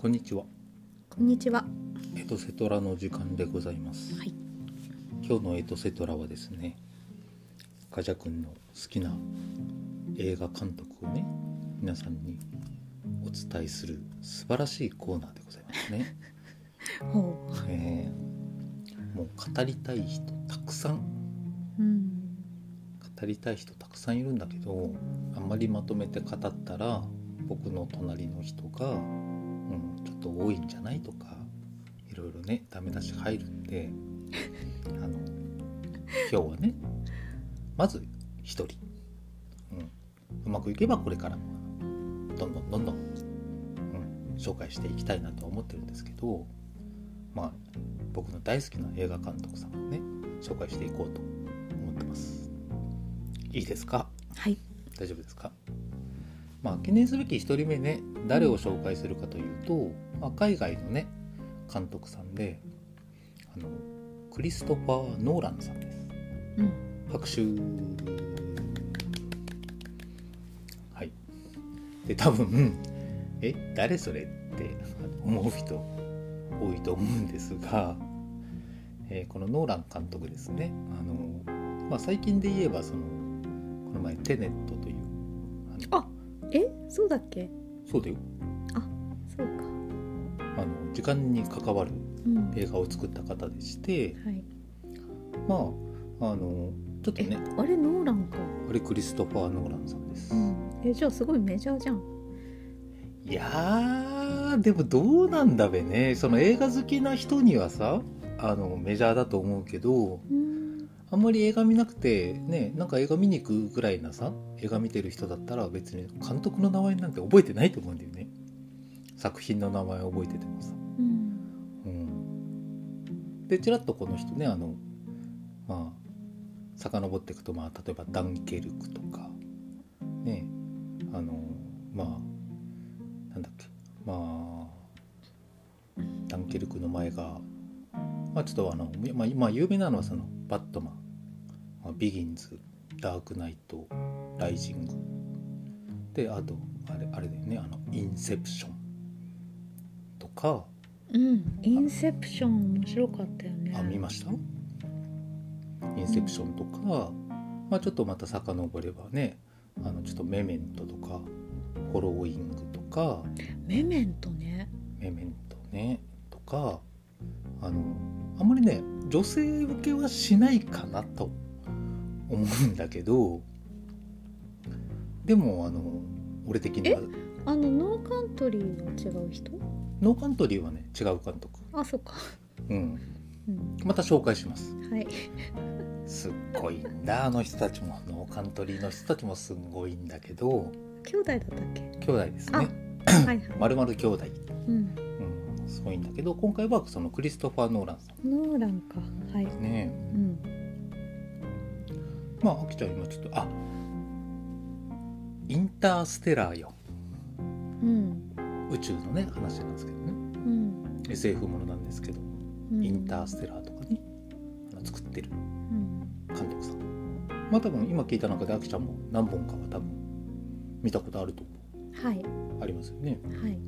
こんにちは。こんにちは。エトセトラの時間でございます。はい。今日のエトセトラはですね、ガジャ君の好きな映画監督をね、皆さんにお伝えする素晴らしいコーナーでございますね。ほえーもう語りたい人たくさんう。うん。語りたい人たくさんいるんだけどあんまりまとめて語ったら僕の隣の人が、と多いんじゃないとかいろいろねダメ出し入るん。であの今日はねまず一人、うん、うまくいけばこれからもどんどんどんどん、うん、紹介していきたいなとは思ってるんですけどまあ僕の大好きな映画監督さんをね紹介していこうと思ってます。いいですか？はい。大丈夫ですか？まあ記念すべき1人目ね誰を紹介するかというと、まあ、海外のね監督さんであのクリストファー・ノーランさんです。うん。拍手。はい。で多分え誰それって思う人多いと思うんですが、えーこのノーラン監督ですね。あの、まあ、最近で言えばそのこの前「テネット」というあのあえ、そうだっけ？そうだよ時間に関わるうん。映画を作った方でしてはい。まああのちょっとえね、あれノーランか。あれクリストファー・ノーランさんです、うん。え、じゃあすごいメジャーじゃん。いやーでもどうなんだべねその映画好きな人にはさあのメジャーだと思うけどうん。あんまり映画見なくてねなんか映画見に行くぐらいなさ映画見てる人だったら別に監督の名前なんて覚えてないと思うんだよね作品の名前覚えててもさうん。うんでちらっとこの人ねあのまあ遡っていくとまあ例えばダンケルクとかねあのまあなんだっけまあダンケルクの前がまあちょっとあの、まあ、今有名なのはそのバットマン、まあ、ビギンズダークナイトライジング。であとあれあれだよねあのインセプションとかうん。インセプション面白かったよね。あ見ました？インセプションとか、まあ、ちょっとまた遡ればねあのちょっとメメントとかフォローイングとかメメントね。メメントねとかあのあんまりね女性受けはしないかなと思うんだけどでもあの俺的にはあのノーカントリーは違う人？ノーカントリーはね違う監督、あ、そっか。うん、うん。また紹介しますはい。すっごいんだあの人たちもノーカントリーの人たちもすんごいんだけど兄弟だったっけ？兄弟ですねはいはい。まるまる兄弟、うん。うん、すごいんだけど今回はそのクリストファー・ノーランさんノーランか。はい。ねうん。まああきちゃん今ちょっとあインターステラーようん。宇宙のね話なんですけどね。うん。SF ものなんですけど、うん。インターステラーとかね作ってる。うん。監督さん。まあ多分今聞いた中であきちゃんも何本かは多分見たことあると思はい。うありますよね。はい。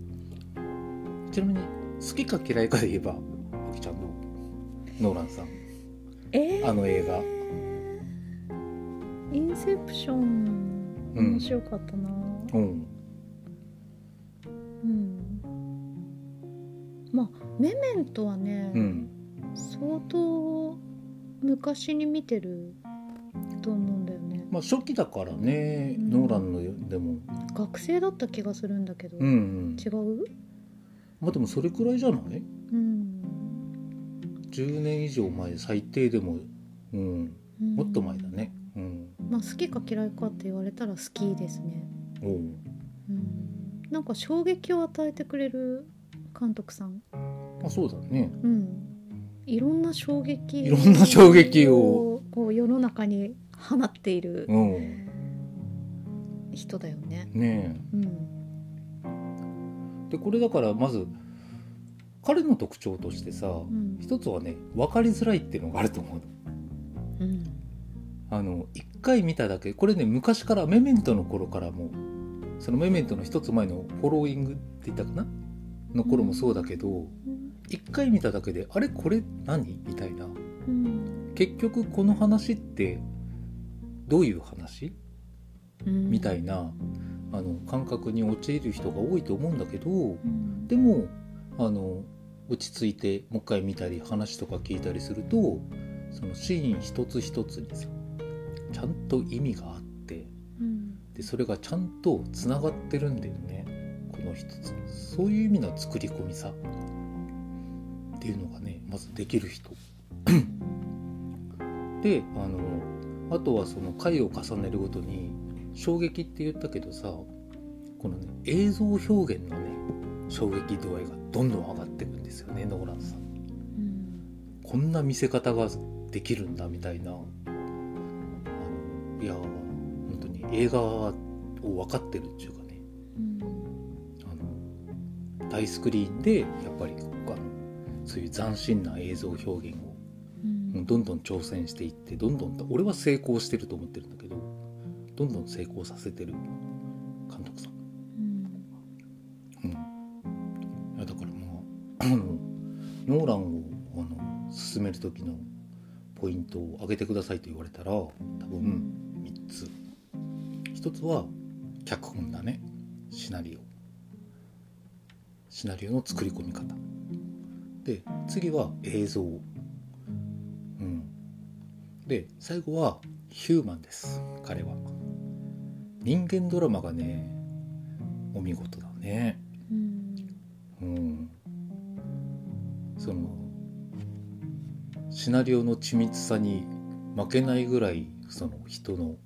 ちなみに好きか嫌いかで言えばあきちゃんのノーランさん。えー、あの映画。インセプション。うん。面白かったな。うんうん、まあメメントはね、うん相当昔に見てると思うんだよね。まあ初期だからね、うん。ノーランのでも。学生だった気がするんだけど、うん、うん、違う？まあでもそれくらいじゃない？うん、10年以上前最低でも、うん、うん。もっと前だね。うん。まあ好きか嫌いかって言われたら好きですね。おう。うん。なんか衝撃を与えてくれる監督さんまあそうだね。うん。いろんな衝撃いろんな衝撃を。こう世の中に放っているうん。人だよね。ねうん、えでこれだからまず彼の特徴としてさ、ん。一つはね分かりづらいっていうのがあると思うの。うん、あの一回見ただけこれね昔からメメントの頃からもそのメメントの一つ前のフォローイングって言ったかな？の頃もそうだけどうん一回見ただけであれこれ何？みたいな。うん。結局この話ってどういう話？うん。みたいなあの感覚に陥る人が多いと思うんだけどうん。でもあの落ち着いてもう一回見たり話とか聞いたりするとそのシーン一つ一つにさちゃんと意味があってうん。でそれがちゃんとつながってるんだよねこの一つ。そういう意味の作り込みさっていうのがねまずできる人。であのあとはその回を重ねるごとに衝撃って言ったけどさこのね映像表現のね衝撃度合いがどんどん上がっていくんですよねノーランさん。うん。こんな見せ方ができるんだみたいな。あのいや本当に映画を分かってるっていうかね。うん。あの大スクリーンでやっぱりそういう斬新な映像表現をうん。どんどん挑戦していってどんどん俺は成功してると思ってるんだけどどんどん成功させてる監督さん。うん。うん、いやだからまああのノーランをあの進める時のポイントを挙げてくださいと言われたら多分3つ。1つは脚本だね。シナリオ。シナリオの作り込み方で次は映像。うん。で最後はヒューマンです彼は。人間ドラマがねお見事だね。うん。うん。そのシナリオの緻密さに負けないぐらいその人の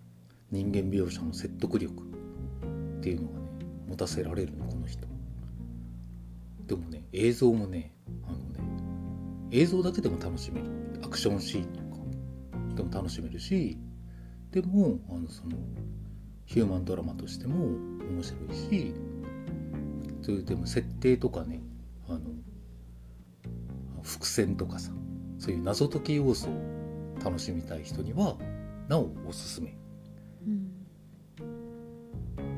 人間描写の説得力っていうのがね持たせられるのこの人。でもね映像もね映像だけでも楽しめる。アクションシーンとかでも楽しめるしでもあのそのヒューマンドラマとしても面白いしそれでも設定とかねあの伏線とかさそういう謎解き要素を楽しみたい人にはなおおすすめ。うん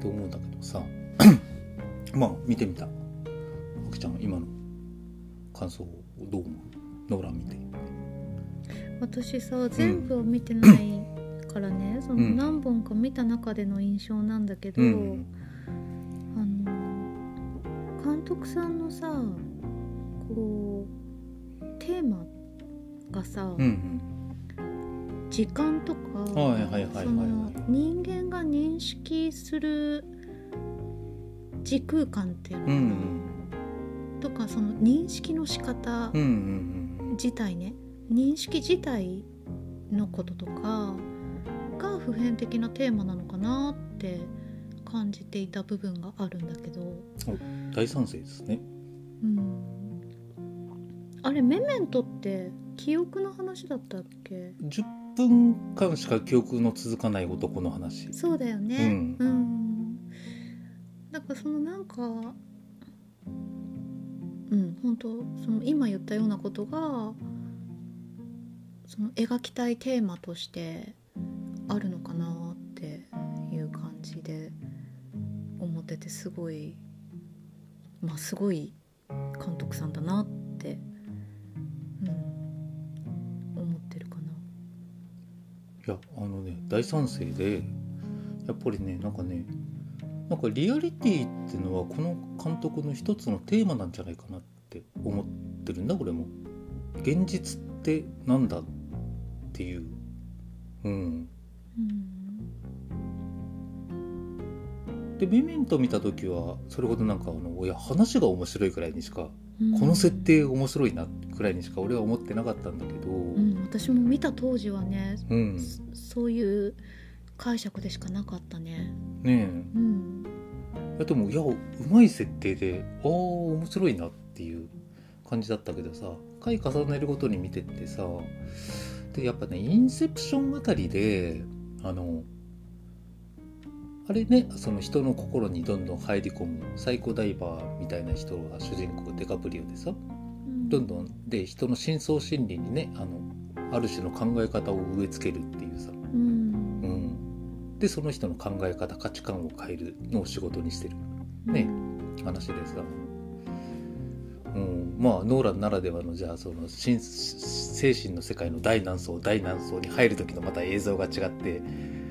と思うんだけどさ。まあ見てみた。あきちゃん今の感想をどう思う？ノーラン見て。私さ全部を見てないからね、そのうん。何本か見た中での印象なんだけど、うん。あの監督さんのさこうテーマがさ、うんうん。時間とか、はいはいはいはいはい。その人間が認識する時空間っていうのかな、うん。とかその認識の仕方うんうんうん自体ね認識自体のこととかが普遍的なテーマなのかなって感じていた部分があるんだけど、うん大賛成ですね。うん、あれメメントって記憶の話だったっけ？10分間しか記憶の続かない男の話。そうだよね。うん。うん。だからそのなんかうん本当その今言ったようなことがその描きたいテーマとしてあるのかなっていう感じで思っててすごいまあすごい監督さんだなって、うん、思ってるかな。いやあのね大賛成でやっぱりねなんかねなんかリアリティっていうのはこの監督の一つのテーマなんじゃないかなって思ってるんだ俺も。現実ってなんだっていう。うん。うん。でメメント見た時はそれほどなんかあのいや話が面白いくらいにしか、この設定面白いなくらいにしか俺は思ってなかったんだけど。うん、私も見た当時はね、うん。そそういう解釈でしかなかったね。ねうん、やでもいやうまい設定でああ面白いなっていう感じだったけどさ回重ねるごとに見てってさでやっぱねインセプションあたりであのあれねその人の心にどんどん入り込むサイコダイバーみたいな人が主人公デカプリオでさどんどんで人の深層心理にねあのある種の考え方を植え付けるっていうさ、でその人の考え方価値観を変えるのを仕事にしてる。ね。話でさ。うん、まあノーランならではのじゃあその心精神の世界の大難層大難層に入る時のまた映像が違って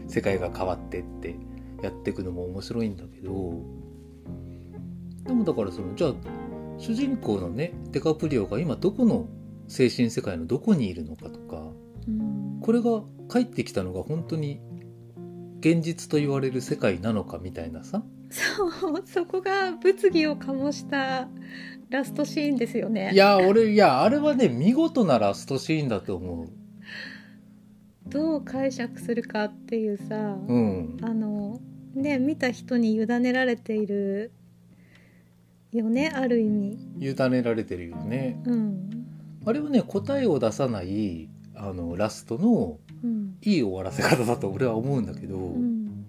世界が変わってってやっていくのも面白いんだけど。でもだからそのじゃあ主人公のねデカプリオが今どこの精神世界のどこにいるのかとか。うん。これが帰ってきたのが本当に現実と言われる世界なのかみたいなさ。そう そこが物議を醸したラストシーンですよね。いや俺いやあれはね見事なラストシーンだと思う。どう解釈するかっていうさ、うん。あのね見た人に委ねられているよねある意味。委ねられてるよね。うん。あれはね答えを出さないあのラストのうんいい終わらせ方だと俺は思うんだけど、うん。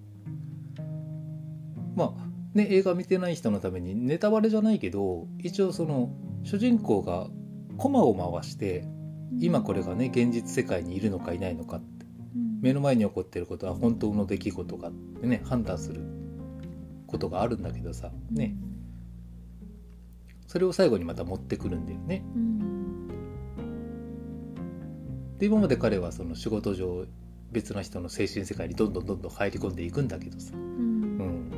まあね映画見てない人のためにネタバレじゃないけど一応その主人公がコマを回して今これがね現実世界にいるのかいないのかって。うん。目の前に起こってることは本当の出来事かってね判断することがあるんだけどさね。それを最後にまた持ってくるんだよね。うんで今まで彼はその仕事上別な人の精神世界にどんどんどんどん入り込んでいくんだけどさ、ううん。ん、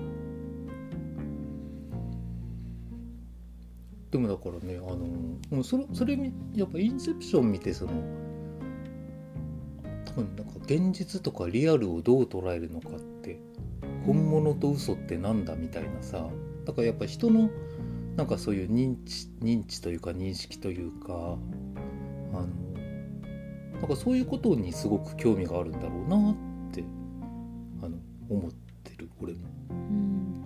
でもだからねあのもうそれそれみやっぱインセプション見てその多分なんか現実とかリアルをどう捉えるのかって本物と嘘ってなんだみたいなさ。だからやっぱ人のなんかそういう認知認知というか認識というかあのなんかそういうことにすごく興味があるんだろうなってあの思ってる俺も。うん。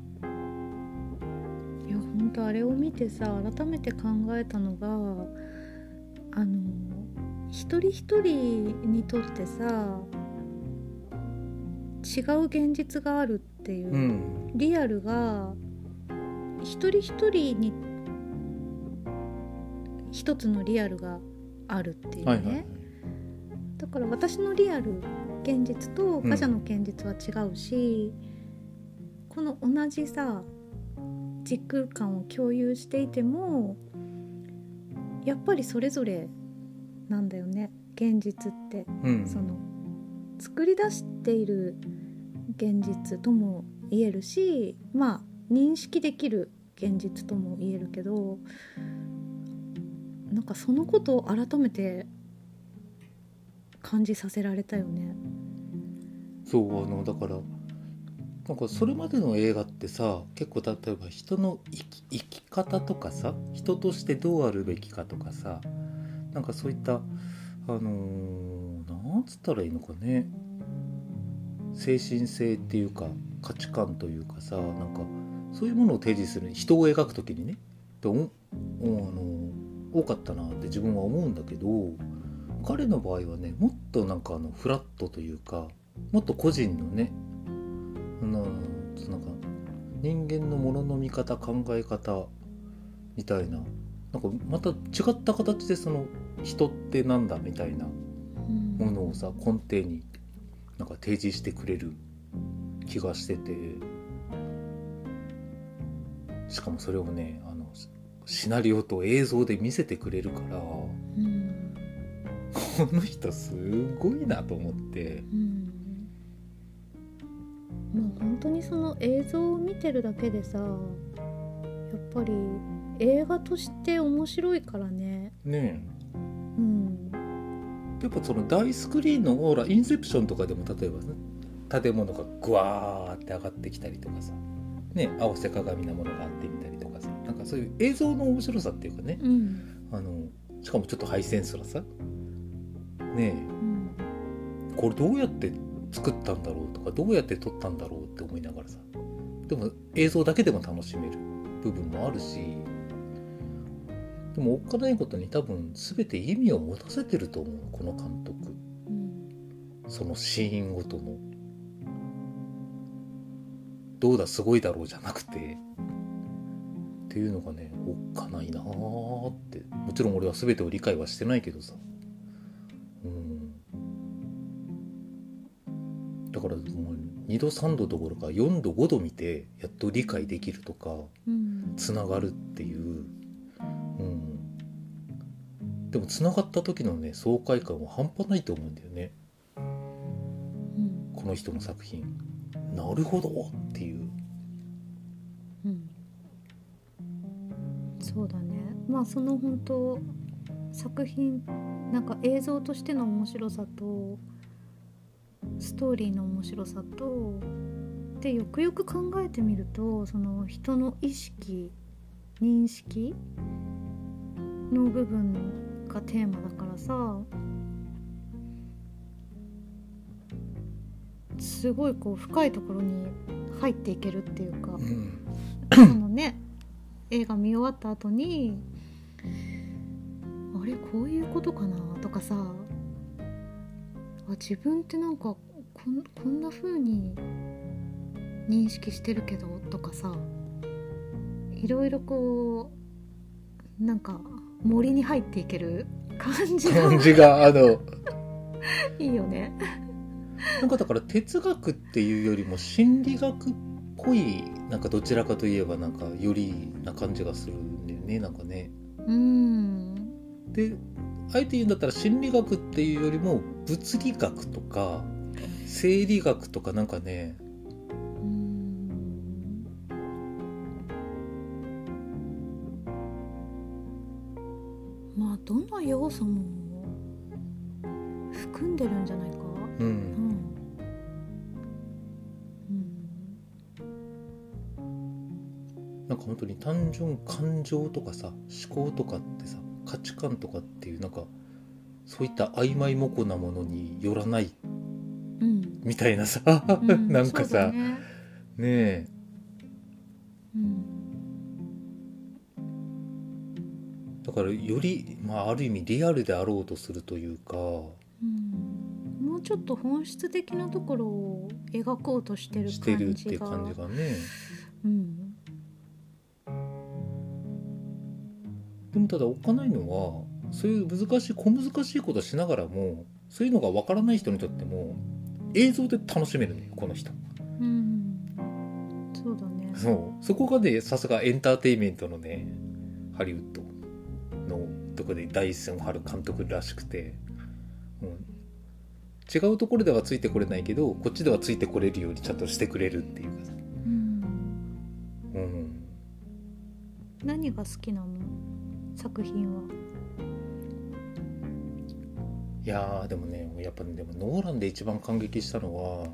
いや本当あれを見てさ改めて考えたのがあの一人一人にとってさ違う現実があるっていう、うん。リアルが一人一人に一つのリアルがあるっていうね、はいはい。はいだから私のリアル現実とうん。ガジャの現実は違うし、この同じさ時空間を共有していてもやっぱりそれぞれなんだよね現実って。うん。その作り出している現実とも言えるしまあ認識できる現実とも言えるけどなんかそのことを改めて感じさせられたよね。そうあのだからなんかそれまでの映画ってさ結構例えば人の生き生き方とかさ人としてどうあるべきかとかさなんかそういったあのーなんつったらいいのかね精神性っていうか価値観というかさなんかそういうものを提示する人を描く時にねっておおあの多かったなって自分は思うんだけど彼の場合はねもっとなんかあのフラットというかもっと個人のねななんか人間のものの見方考え方みたいななんかまた違った形でその人ってなんだみたいなうん。ものをさ根底になんか提示してくれる気がしててしかもそれをねあのシナリオと映像で見せてくれるからこうんの人すごいなと思って。うん。まあ本当にその映像を見てるだけでさやっぱり映画として面白いからね。ねうん。えやっぱその大スクリーンのほらインセプションとかでも例えばね建物がグワーって上がってきたりとかさね合わせ鏡なものがあってみたりとかさなんかそういう映像の面白さっていうかね。うん。あのしかもちょっとハイセンスなさねうん。えこれどうやって作ったんだろうとかどうやって撮ったんだろうって思いながらさ。でも映像だけでも楽しめる部分もあるし。でもおっかないことに多分全て意味を持たせてると思うこの監督。うん。そのシーンごとの。どうだすごいだろうじゃなくて。っていうのがねおっかないなーって。もちろん俺は全てを理解はしてないけどさうん。だからもう2度3度どころか4度5度見てやっと理解できるとかうん。つながるっていう、うん、でもつながった時のね爽快感は半端ないと思うんだよね。うん。この人の作品。なるほどっていう。うん。そうだね。まあその本当作品なんか映像としての面白さとストーリーの面白さとでよくよく考えてみるとその人の意識認識の部分がテーマだからさすごいこう深いところに入っていけるっていうかうん。そのね映画見終わった後にこういうことかなとかさ。あ自分ってなんかこんこんな風に認識してるけどとかさ。いろいろこうなんか森に入っていける 感じが感じがあの。いいよね。なんかだから哲学っていうよりも心理学っぽいなんかどちらかといえばなんかよりな感じがするんだよねなんかね。うんであえて言うんだったら心理学っていうよりも物理学とか生理学とかなんかねうん。まあどの要素も含んでるんじゃないか？ううん。ん、なんか本当に単純感情とかさ思考とかってさ価値観とかっていうなんかそういった曖昧模糊なものによらないうん。みたいなさ、うん。なんかさそうだね。ねえ。うん。だからより、まあ、ある意味リアルであろうとするというかうん。もうちょっと本質的なところを描こうとしてるしてる感じっていう感じががね。うんでもただおっかないのはそういう難しい小難しいことしながらもそういうのがわからない人にとっても映像で楽しめるのよこの人。うん。そうだね。そう。そこがねさすがエンターテインメントのねハリウッドのとこで第一線を張る監督らしくて、うん、違うところではついてこれないけどこっちではついてこれるようにちゃんとしてくれるっていうかさ。うん。うん。何が好きなの？作品は？いやーでもねやっぱねでもノーランで一番感激したのは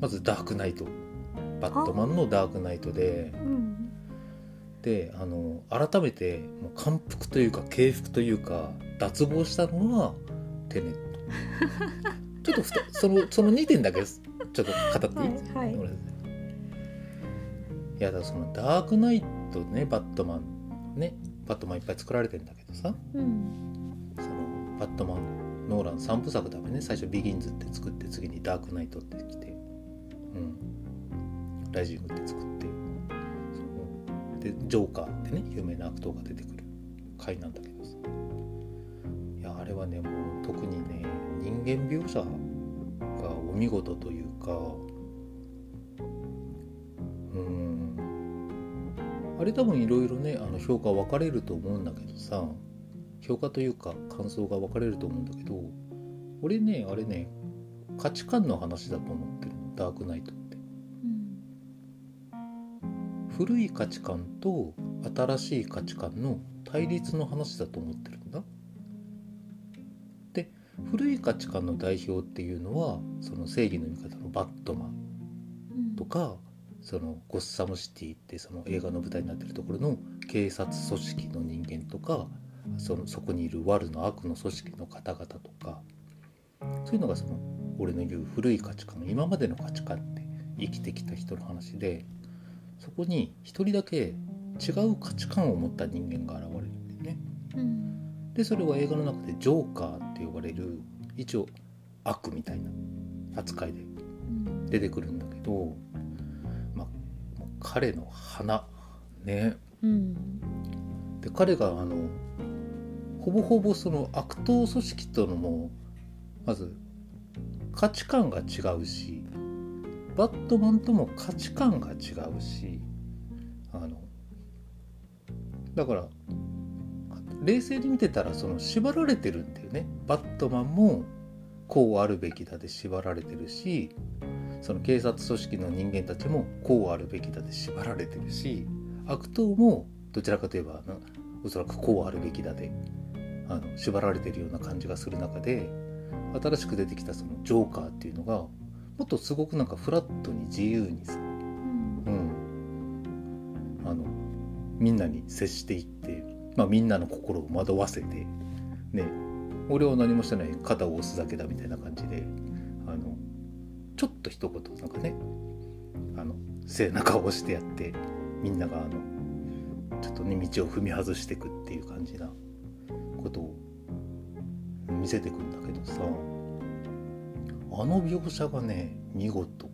まず「ダークナイト」バットマンの「ダークナイトで」うん。であの改めてもう感服というか敬服というか脱帽したのはテネット。ちょっとそのその2点だけちょっと語っていい、はいはい。俺い。やだそのダークナイトねバットマンねバットマンいっぱい作られてんだけどさ。うん。そのバットマンノーラン3部作だめね。最初ビギンズって作って次にダークナイトってきて。うん。ライジングって作って。でジョーカーってね有名な悪党が出てくる回なんだけどさ。いやあれはねもう特にね人間描写がお見事というかあれ多分いろいろねあの評価分かれると思うんだけどさ評価というか感想が分かれると思うんだけど俺ねあれね価値観の話だと思ってるのダークナイトって。うん。古い価値観と新しい価値観の対立の話だと思ってるんだ。で古い価値観の代表っていうのはその正義の味方のバットマンうん。とかそのゴッサムシティってその映画の舞台になってるところの警察組織の人間とかそのそこにいる悪の悪の組織の方々とかそういうのがその俺の言う古い価値観今までの価値観って生きてきた人の話でそこに一人だけ違う価値観を持った人間が現れるんだよね。うんでそれは映画の中でジョーカーって呼ばれる一応悪みたいな扱いでうん出てくるんだけど、彼の花ね。うん。で彼があのほぼほぼその悪党組織とのもまず価値観が違うしバットマンとも価値観が違うしあのだから冷静に見てたらその縛られてるんだよね。バットマンもこうあるべきだで縛られてるしその警察組織の人間たちもこうあるべきだで縛られてるし悪党もどちらかといえばなおそらくこうあるべきだであの縛られてるような感じがする中で新しく出てきたそのジョーカーっていうのがもっとすごくなんかフラットに自由にさ、うん。うん、あのみんなに接していって、まあ、みんなの心を惑わせてね俺は何もしてない肩を押すだけだみたいな感じでちょっと一言なんかねあの背中を押してやってみんながあのちょっとね道を踏み外してくっていう感じなことを見せてくんだけどさあの描写がね見事。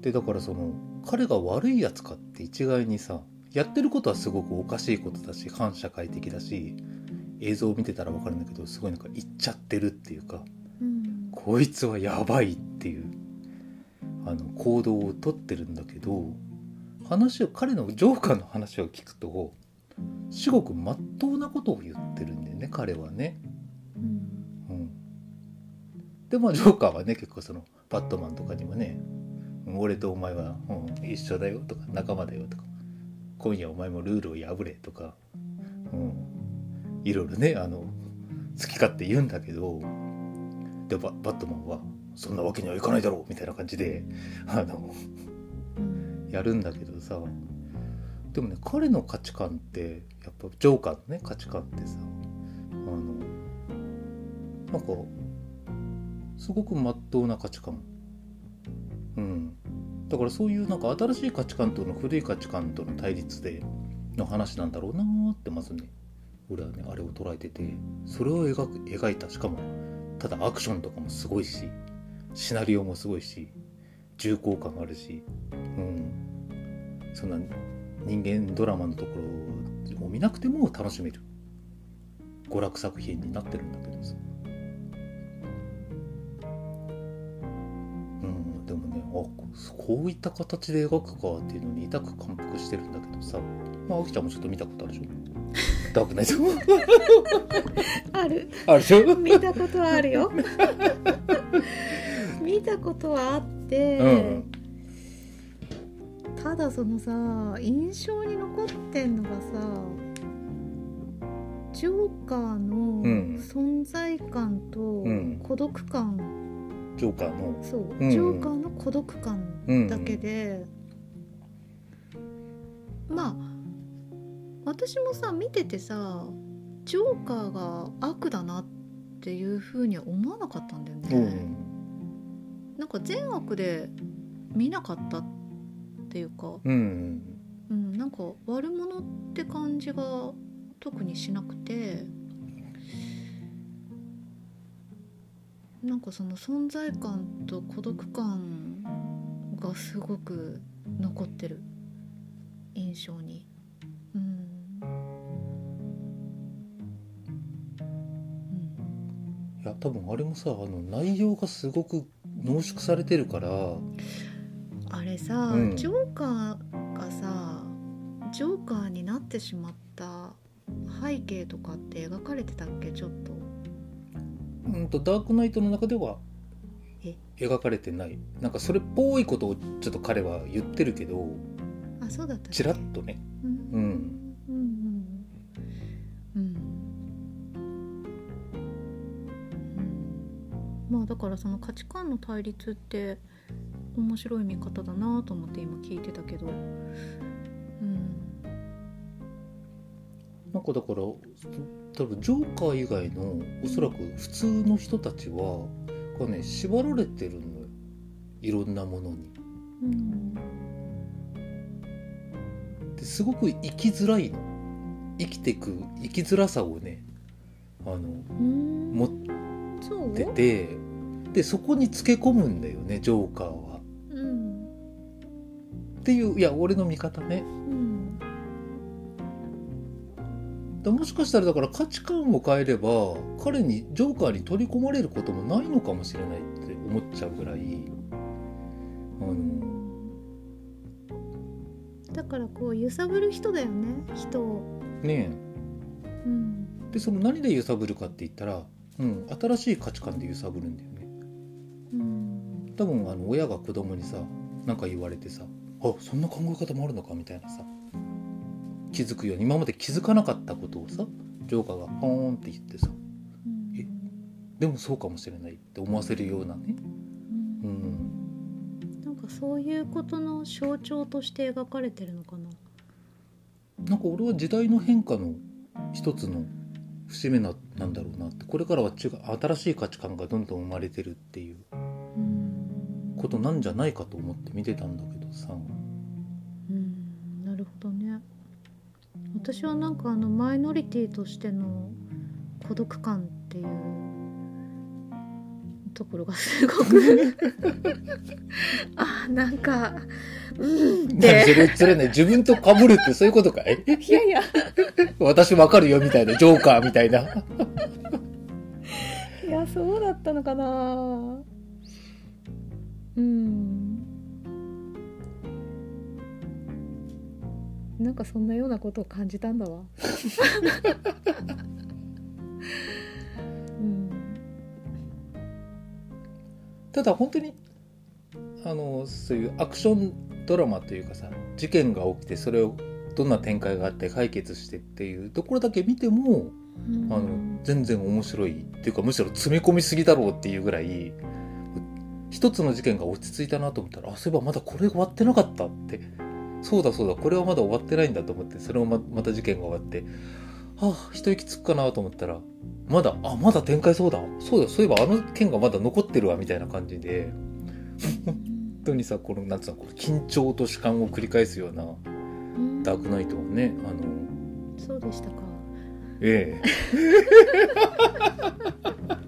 でだからその彼が悪いやつかって一概にさやってることはすごくおかしいことだし反社会的だし映像を見てたら分かるんだけどすごいなんか言っちゃってるっていうかうん。こいつはやばいっていうあの行動をとってるんだけど話を彼のジョーカーの話を聞くと至極まっとうなことを言ってるんだよね彼はね。うん。うん、でまあジョーカーはね結構そのバットマンとかにもね「俺とお前は、うん、一緒だよ」とか「仲間だよ」とか「今夜お前もルールを破れ」とか、うん、いろいろねあの好き勝手言うんだけどでババットマンは「そんなわけにはいかないだろう」みたいな感じであのやるんだけどさ。でもね彼の価値観ってやっぱジョーカーのね価値観ってさあのなんかすごくまっとうな価値観。うん。だからそういうなんか新しい価値観との古い価値観との対立での話なんだろうなーってまずね。俺はねあれを捉えててそれを描く描いたしかもただアクションとかもすごいしシナリオもすごいし重厚感あるしうん。そんな人間ドラマのところを見なくても楽しめる娯楽作品になってるんだけどさうんでもねあここういった形で描くかっていうのに痛く感服してるんだけどさ。まああきちゃんもちょっと見たことあるでしょ？ダークナイトある？あるでしょ？見たことはあるよ。見たことはあって、うん。ただそのさ印象に残ってんのがさジョーカーのうん。存在感とうん。孤独感、ジョーカーの？そう、うん。ジョーカーの孤独感うんだけで、まあ私もさ見ててさジョーカーが悪だなっていうふうには思わなかったんだよね、うん。なんか善悪で見なかったっていうか、うん。うん、なんか悪者って感じが特にしなくてなんかその存在感と孤独感がすごく残ってる印象に。や多分あれもさあの内容がすごく濃縮されてるから。あれさ、うん。ジョーカーがさジョーカーになってしまった背景とかって描かれてたっけ？ちょっと。うんとダークナイトの中ではえ？描かれてない。なんかそれっぽいことをちょっと彼は言ってるけどあそうだったっけ？ちらっとね。ううんその価値観の対立って面白い見方だなと思って今聞いてたけど。うん。なんかだから多分ジョーカー以外のおそらく普通の人たちはがね縛られてるのよ。いろんなものに。うん。ですごく生きづらいの。生きてく生きづらさをねあのうん。持っててでそこにつけ込むんだよねジョーカーは。うん。っていういや俺の見方ね。うん。だもしかしたらだから価値観を変えれば彼にジョーカーに取り込まれることもないのかもしれないって思っちゃうぐらい。あの。だからこう揺さぶる人だよね人を。ねうん。えでその何で揺さぶるかって言ったら、うん、新しい価値観で揺さぶるんだよ多分あの親が子供にさ何か言われてさ「あそんな考え方もあるのか」みたいなさ気づくように今まで気づかなかったことをさジョーカーがポーンって言ってさうんえ？でもそうかもしれないって思わせるようなね?うん。うん。なんかそういうことの象徴として描かれてるのかな？なんか俺は時代の変化の一つの節目ななんだろうなってこれからは違う新しい価値観がどんどん生まれてるっていう。うんことなんじゃないかと思って見てたんだけどさ。うんなるほどね。私はなんかあのマイノリティとしての孤独感っていうところがすごく。あなんかうんっ何てそれそれね。自分と被るってそういうことかい？いやいや。私わかるよみたいなジョーカーみたいないやそうだったのかなうん。なんかそんなようなことを感じたんだわ。うん。ただ本当にあのそういうアクションドラマというかさ事件が起きてそれをどんな展開があって解決してっていうところだけ見てもあの全然面白いっていうかむしろ詰め込みすぎだろうっていうぐらい一つの事件が落ち着いたなと思ったらあそういえばまだこれ終わってなかったって。そうだそうだこれはまだ終わってないんだと思ってそれをままた事件が終わってはあ一息つくかなと思ったらまだあまだ展開そうだ。そうだそういえばあの件がまだ残ってるわみたいな感じで。本当にさこのなんつうのこの緊張と主観を繰り返すようなうん。ダークナイトをねあのそうでしたか。ええ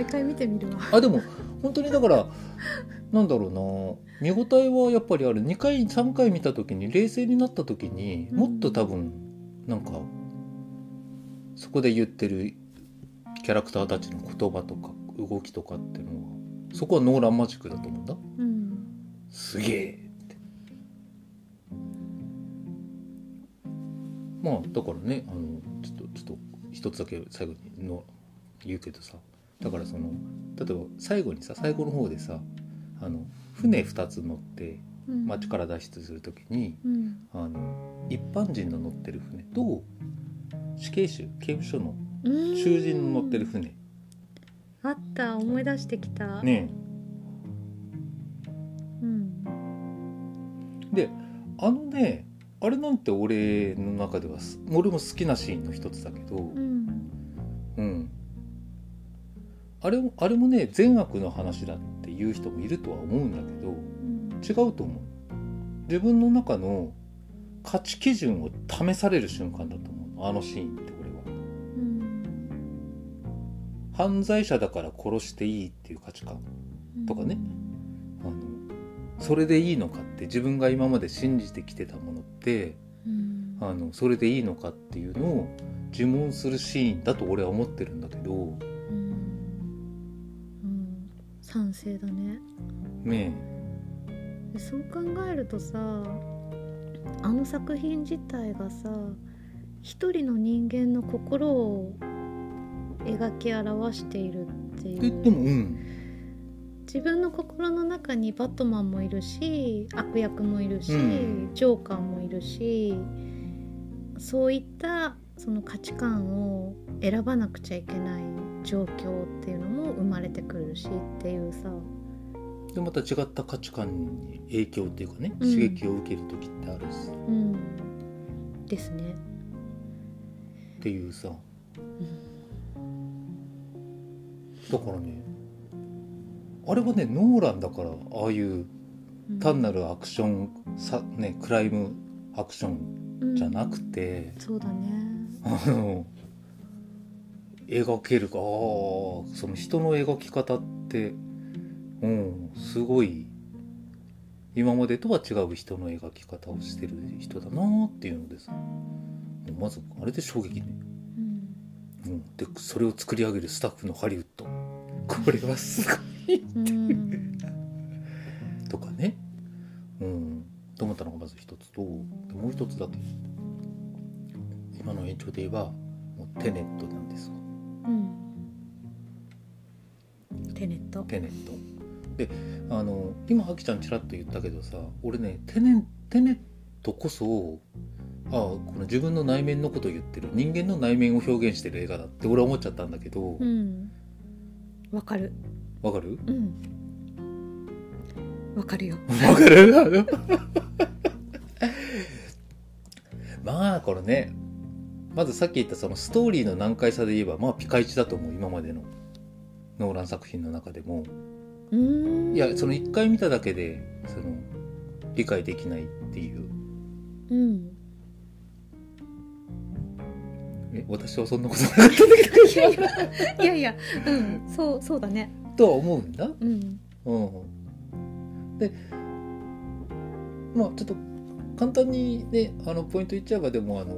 う一回見てみるわ。あでも本当にだからなんだろうな。見応えはやっぱりある。2回3回見た時に冷静になった時にうん。もっと多分なんかそこで言ってるキャラクターたちの言葉とか動きとかっていうのはそこはノーランマジックだと思うんだ。うん。すげえって。まあだからねあのちょっとちょっと一つだけ最後にの言うけどさだからその例えば最後にさ最後の方でさあの船2つ乗ってうん。町から脱出する時にうん。あの一般人の乗ってる船と死刑囚刑務所のうん。囚人の乗ってる船。あった思い出してきた、ねうん。であのねあれなんて俺の中ではす俺も好きなシーンの一つだけどうんうんあれもあれもね善悪の話だっていう人もいるとは思うんだけどうん違うと思う。自分の中の価値基準を試される瞬間だと思うあのシーンって俺は。うん犯罪者だから殺していいっていう価値観とかね。あのそれでいいのかって自分が今まで信じてきてたものってうん。あのそれでいいのかっていうのを自問するシーンだと俺は思ってるんだけどうんうん賛成だね。ねでそう考えるとさあの作品自体がさ一人の人間の心を描き表しているってえいう。もうん。自分の心の中にバットマンもいるし悪役もいるし、うん。ジョーカーもいるしそういったその価値観を選ばなくちゃいけない状況っていうのも生まれてくるしっていうさ。でまた違った価値観に影響っていうかね、うん。刺激を受ける時ってあるし。うん。ですね。っていうさ。だからねあれはねノーランだからああいう単なるアクションさ、ね、クライムアクションじゃなくうん。て、そうだね。あの描けるか。あーその人の描き方ってうんすごい。今までとは違う人の描き方をしてる人だなっていうのでさもうまずあれで衝撃ね、うん。うん、でそれを作り上げるスタッフのハリウッド。これはすごい。うん。とかね。うん。と思ったらつともう一つだけ今の延長で言えばもうテネットなんですわテネット。であの今あきちゃんちらっと言ったけどさ俺ねテネテネットこそあこの自分の内面のことを言ってる人間の内面を表現してる映画だって俺は思っちゃったんだけど。うん。わかる。わ、かる？うん。わかるよ。わかる？まあこれねまずさっき言ったそのストーリーの難解さで言えばまあピカイチだと思う今までのノーラン作品の中でもいやその一回見ただけでその理解できないっていう。うん。え私はそんなことなかったんだけ いやいやいやいやうん。そうそうだね。どとは思うんだ。うん。うん、でまあちょっと簡単にねあのポイント言っちゃえばでもあの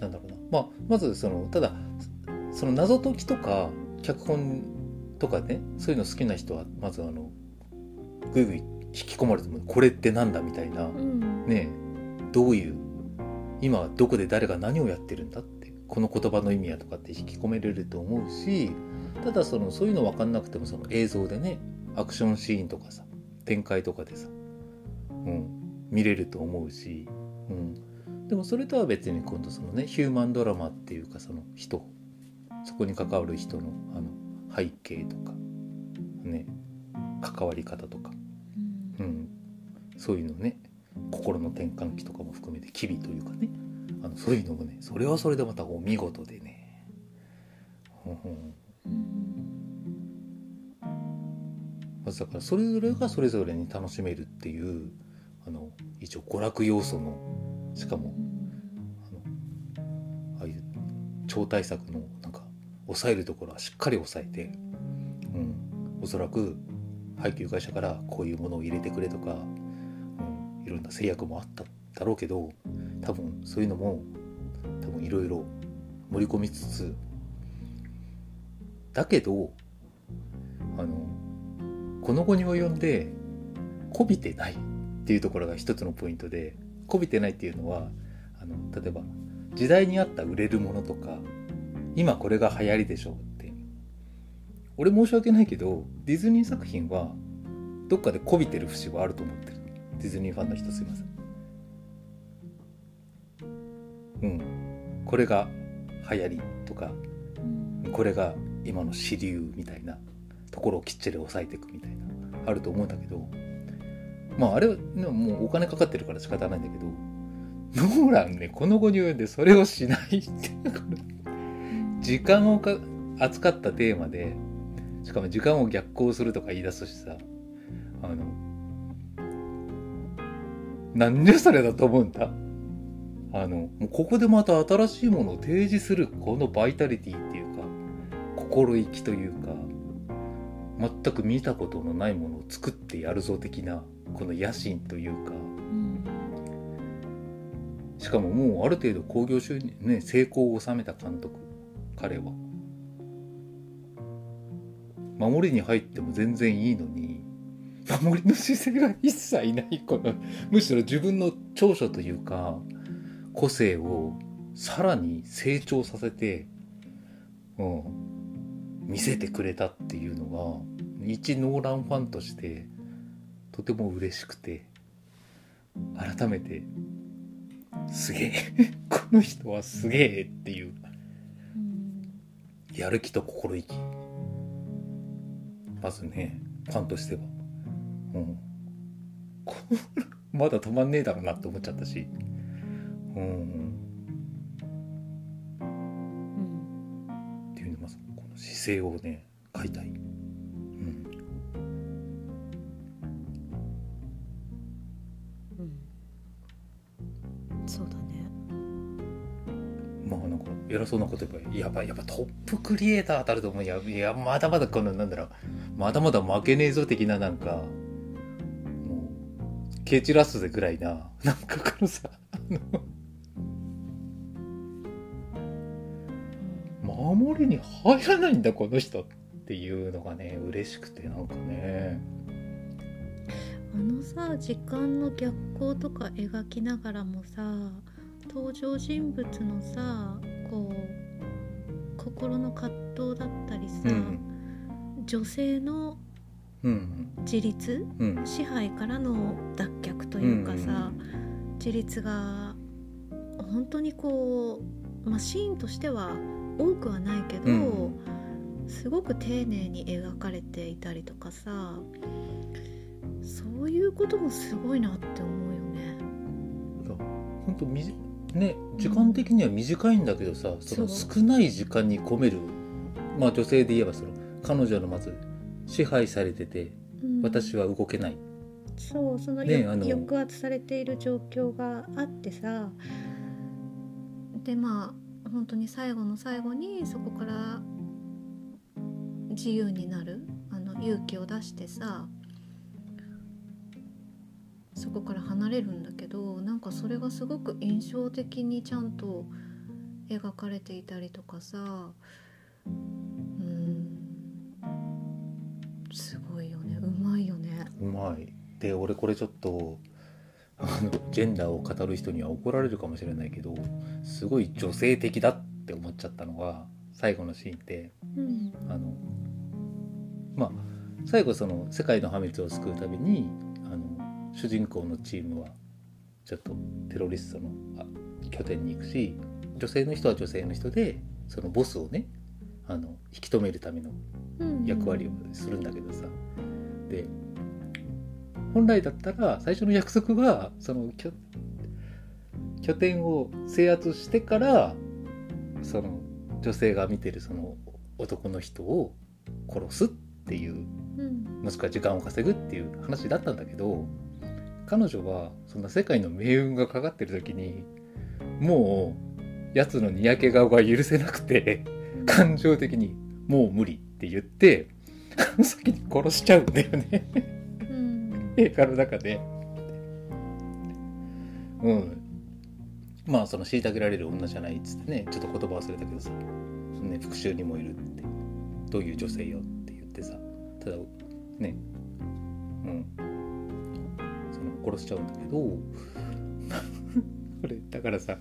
なんだろうな、まあ、まずそのただその謎解きとか脚本とかねそういうの好きな人はまずあのぐいぐい引き込まれてもこれってなんだみたいなうん。ねどういう今どこで誰が何をやってるんだってこの言葉の意味やとかって引き込めれると思うしただそのそういうの分かんなくてもその映像でねアクションシーンとかさ展開とかでさ、うん、見れると思うし、うん、でもそれとは別に今度そのねヒューマンドラマっていうかその人そこに関わる人のあの背景とかね関わり方とかうん、そういうのね心の転換期とかも含めて機微というかねあのそういうのもねそれはそれでまたお見事でね、うん。うんまずだからそれぞれがそれぞれに楽しめるっていうあの一応娯楽要素のしかもあのああいう超大作の抑えるところはしっかり抑えて、うん、おそらく配給会社からこういうものを入れてくれとか、うん、いろんな制約もあっただろうけど多分そういうのも多分いろいろ盛り込みつつだけどあのこの後に及んでこびてないっていうところが一つのポイントでこびてないっていうのはあの例えば時代に合った売れるものとか今これが流行りでしょうって。俺申し訳ないけどディズニー作品はどっかでこびてる節はあると思ってる。ディズニーファンの人すいません。うん。これが流行りとかこれが今の主流みたいなところをきっちり抑えていくみたいなあると思うんだけどまああれは、ね、もうお金かかってるから仕方ないんだけどノーランねこの後に及んでそれをしないって時間をか扱ったテーマでしかも時間を逆行するとか言い出すしさあのなんじゃそれだと思うんだ？あのもうここでまた新しいものを提示するこのバイタリティっていうか心意気というか全く見たことのないものを作ってやるぞ的なこの野心というか。しかももうある程度興行収入ね成功を収めた監督彼は。守りに入っても全然いいのに守りの姿勢が一切ないこのむしろ自分の長所というか個性をさらに成長させて、うん、見せてくれたっていうのが一ノーランファンとしてとても嬉しくて改めてすげえ この人はすげえっていう。やる気と心意気。まずねファンとしては。うん。まだ止まんねえだろうなって思っちゃったし。うん。っていうのまずこの姿勢をね書いたい、偉そうなこと言えばやばいやっぱトップクリエイター当たると思う。いやいやまだまだこのなんだろう。まだまだ負けねえぞ的ななんかもうケチラスでぐらいな。なんかこのさあの守りに入らないんだこの人っていうのがね嬉しくてなんかね。あのさ時間の逆行とか描きながらもさ登場人物のさ心の葛藤だったりさ、うん。女性のうん。自立うん。支配からの脱却というかさ、自立が本当にこう、まあ、シーンとしては多くはないけど、うん。すごく丁寧に描かれていたりとかさそういうこともすごいなって思うよね。本当ね時間的には短いんだけどさ、その少ない時間に込めるまあ女性で言えばその彼女のまず支配されててうん。私は動けない、そうその,、ねあの。抑圧されている状況があってさでまあ本当に最後の最後にそこから自由になるあの勇気を出してさそこから離れるんだけどなんかそれがすごく印象的にちゃんと描かれていたりとかさうんすごいよね。うまいよね。うまい。で俺これちょっとあのジェンダーを語る人には怒られるかもしれないけどすごい女性的だって思っちゃったのが最後のシーンってうん。あのまあ最後その世界の破滅を救うために主人公のチームはちょっとテロリストのあ拠点に行くし女性の人は女性の人でそのボスをねあの引き止めるためのうん。役割をするんだけどさ、で本来だったら最初の約束はその拠拠点を制圧してからその女性が見てるその男の人を殺すっていううん。もしくは時間を稼ぐっていう話だったんだけど彼女はそんな世界の命運がかかってる時にもうやつのにやけ顔が許せなくて感情的にもう無理って言って 先に殺しちゃうんだよね。うん。映画の中で。うん。まあその虐げられる女じゃないっつってねちょっと言葉忘れたけどさ、ね、復讐にもいるってどういう女性よって言ってさただね。うん。その殺しちゃうんだけど これだからさ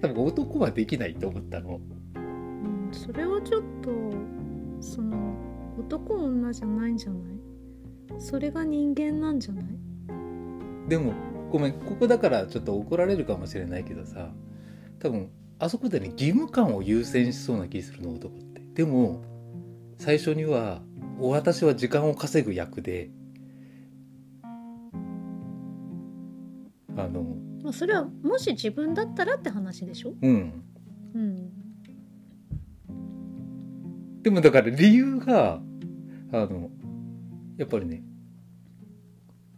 多分男はできないと思ったの。うんそれはちょっとその男女じゃないんじゃない？それが人間なんじゃない？でもごめんここだからちょっと怒られるかもしれないけどさ多分あそこでね義務感を優先しそうな気するの男って。でも最初には私は時間を稼ぐ役であのまあそれはもし自分だったらって話でしょ？うん。うん。でもだから理由があのやっぱりね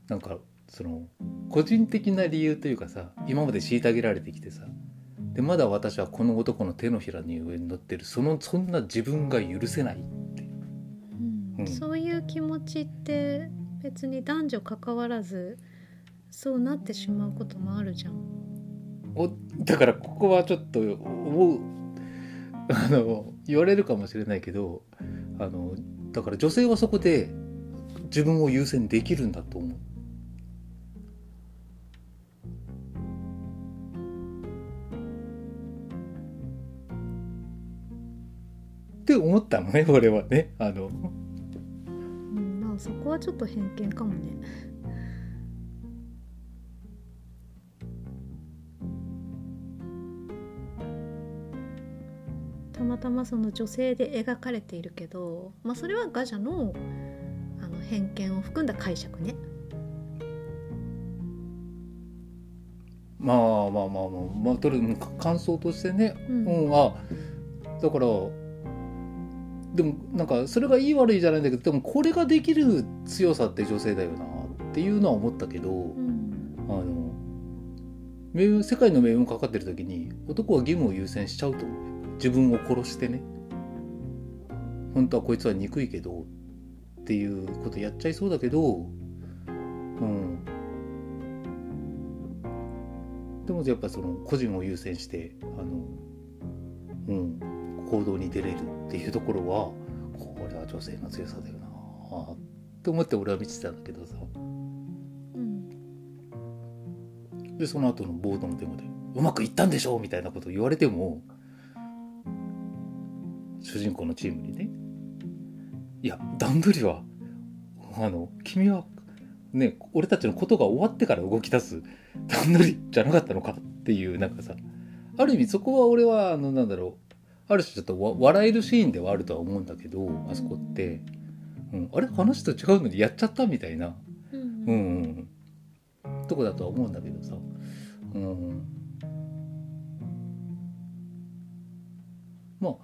なんかその個人的な理由というかさ今まで虐げられてきてさでまだ私はこの男の手のひらに上に乗ってるそのそんな自分が許せないって。うん。うん。そういう気持ちって別に男女関わらずそうなってしまうこともあるじゃん。おだからここはちょっと思うあの言われるかもしれないけどあのだから女性はそこで自分を優先できるんだと思う。って思ったのね俺はねあのうん、まあそこはちょっと偏見かもね。たまたまその女性で描かれているけど、まあ、それはガジャのあの偏見を含んだ解釈ね。まあまあまあまあまあとりあえず感想としてね。うん。うん、あだからでもなんかそれがいい悪いじゃないんだけどでもこれができる強さって女性だよなっていうのは思ったけど、うん。あの世界の命運かかってる時に男は義務を優先しちゃうと思うよ自分を殺してね本当はこいつは憎いけどっていうことやっちゃいそうだけどうんでもやっぱその個人を優先してあのうん行動に出れるっていうところはこれは女性の強さだよなっって思って俺は見てたんだけどさうんでその後のボードの電話で「うまくいったんでしょ?」みたいなことを言われても主人公のチームにね「いや段取りはあの君はね俺たちのことが終わってから動き出す段取りじゃなかったのか?」っていうなんかさある意味そこは俺はあのなんだろうある種ちょっとわ笑えるシーンではあるとは思うんだけどあそこって、うん、あれ話と違うのにやっちゃったみたいな。うんうん。うんうんとこだとは思うんだけどさ。うん。まあ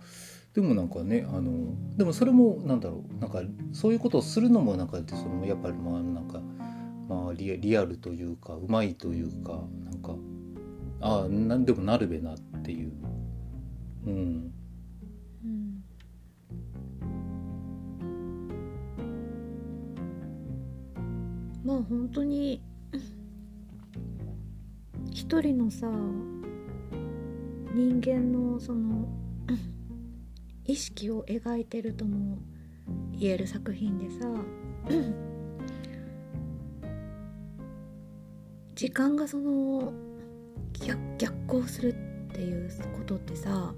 でもなんかねあのでもそれもなんだろうなんかそういうことをするのもなんかそのやっぱりまあなんかまあリアリアルというかうまいというかなんかああなんでもなるべなっていう。うん。うん。まあ本当に一人のさ人間のその意識を描いてるとも言える作品でさ時間がその逆逆行するっていうことってさ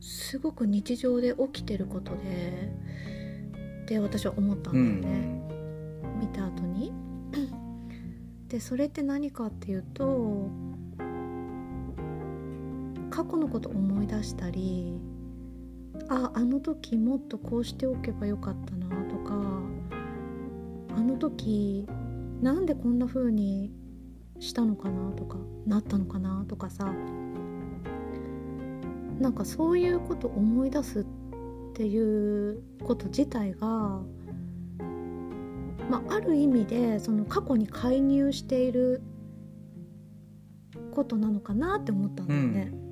すごく日常で起きてることでって私は思ったんだうよね、ん。見た後に。でそれって何かっていうと過去のこと思い出したりああの時もっとこうしておけばよかったなとかあの時なんでこんな風にしたのかなとかなったのかなとかさなんかそういうこと思い出すっていうこと自体がまあ、ある意味でその過去に介入していることなのかなって思ったんだよね。うん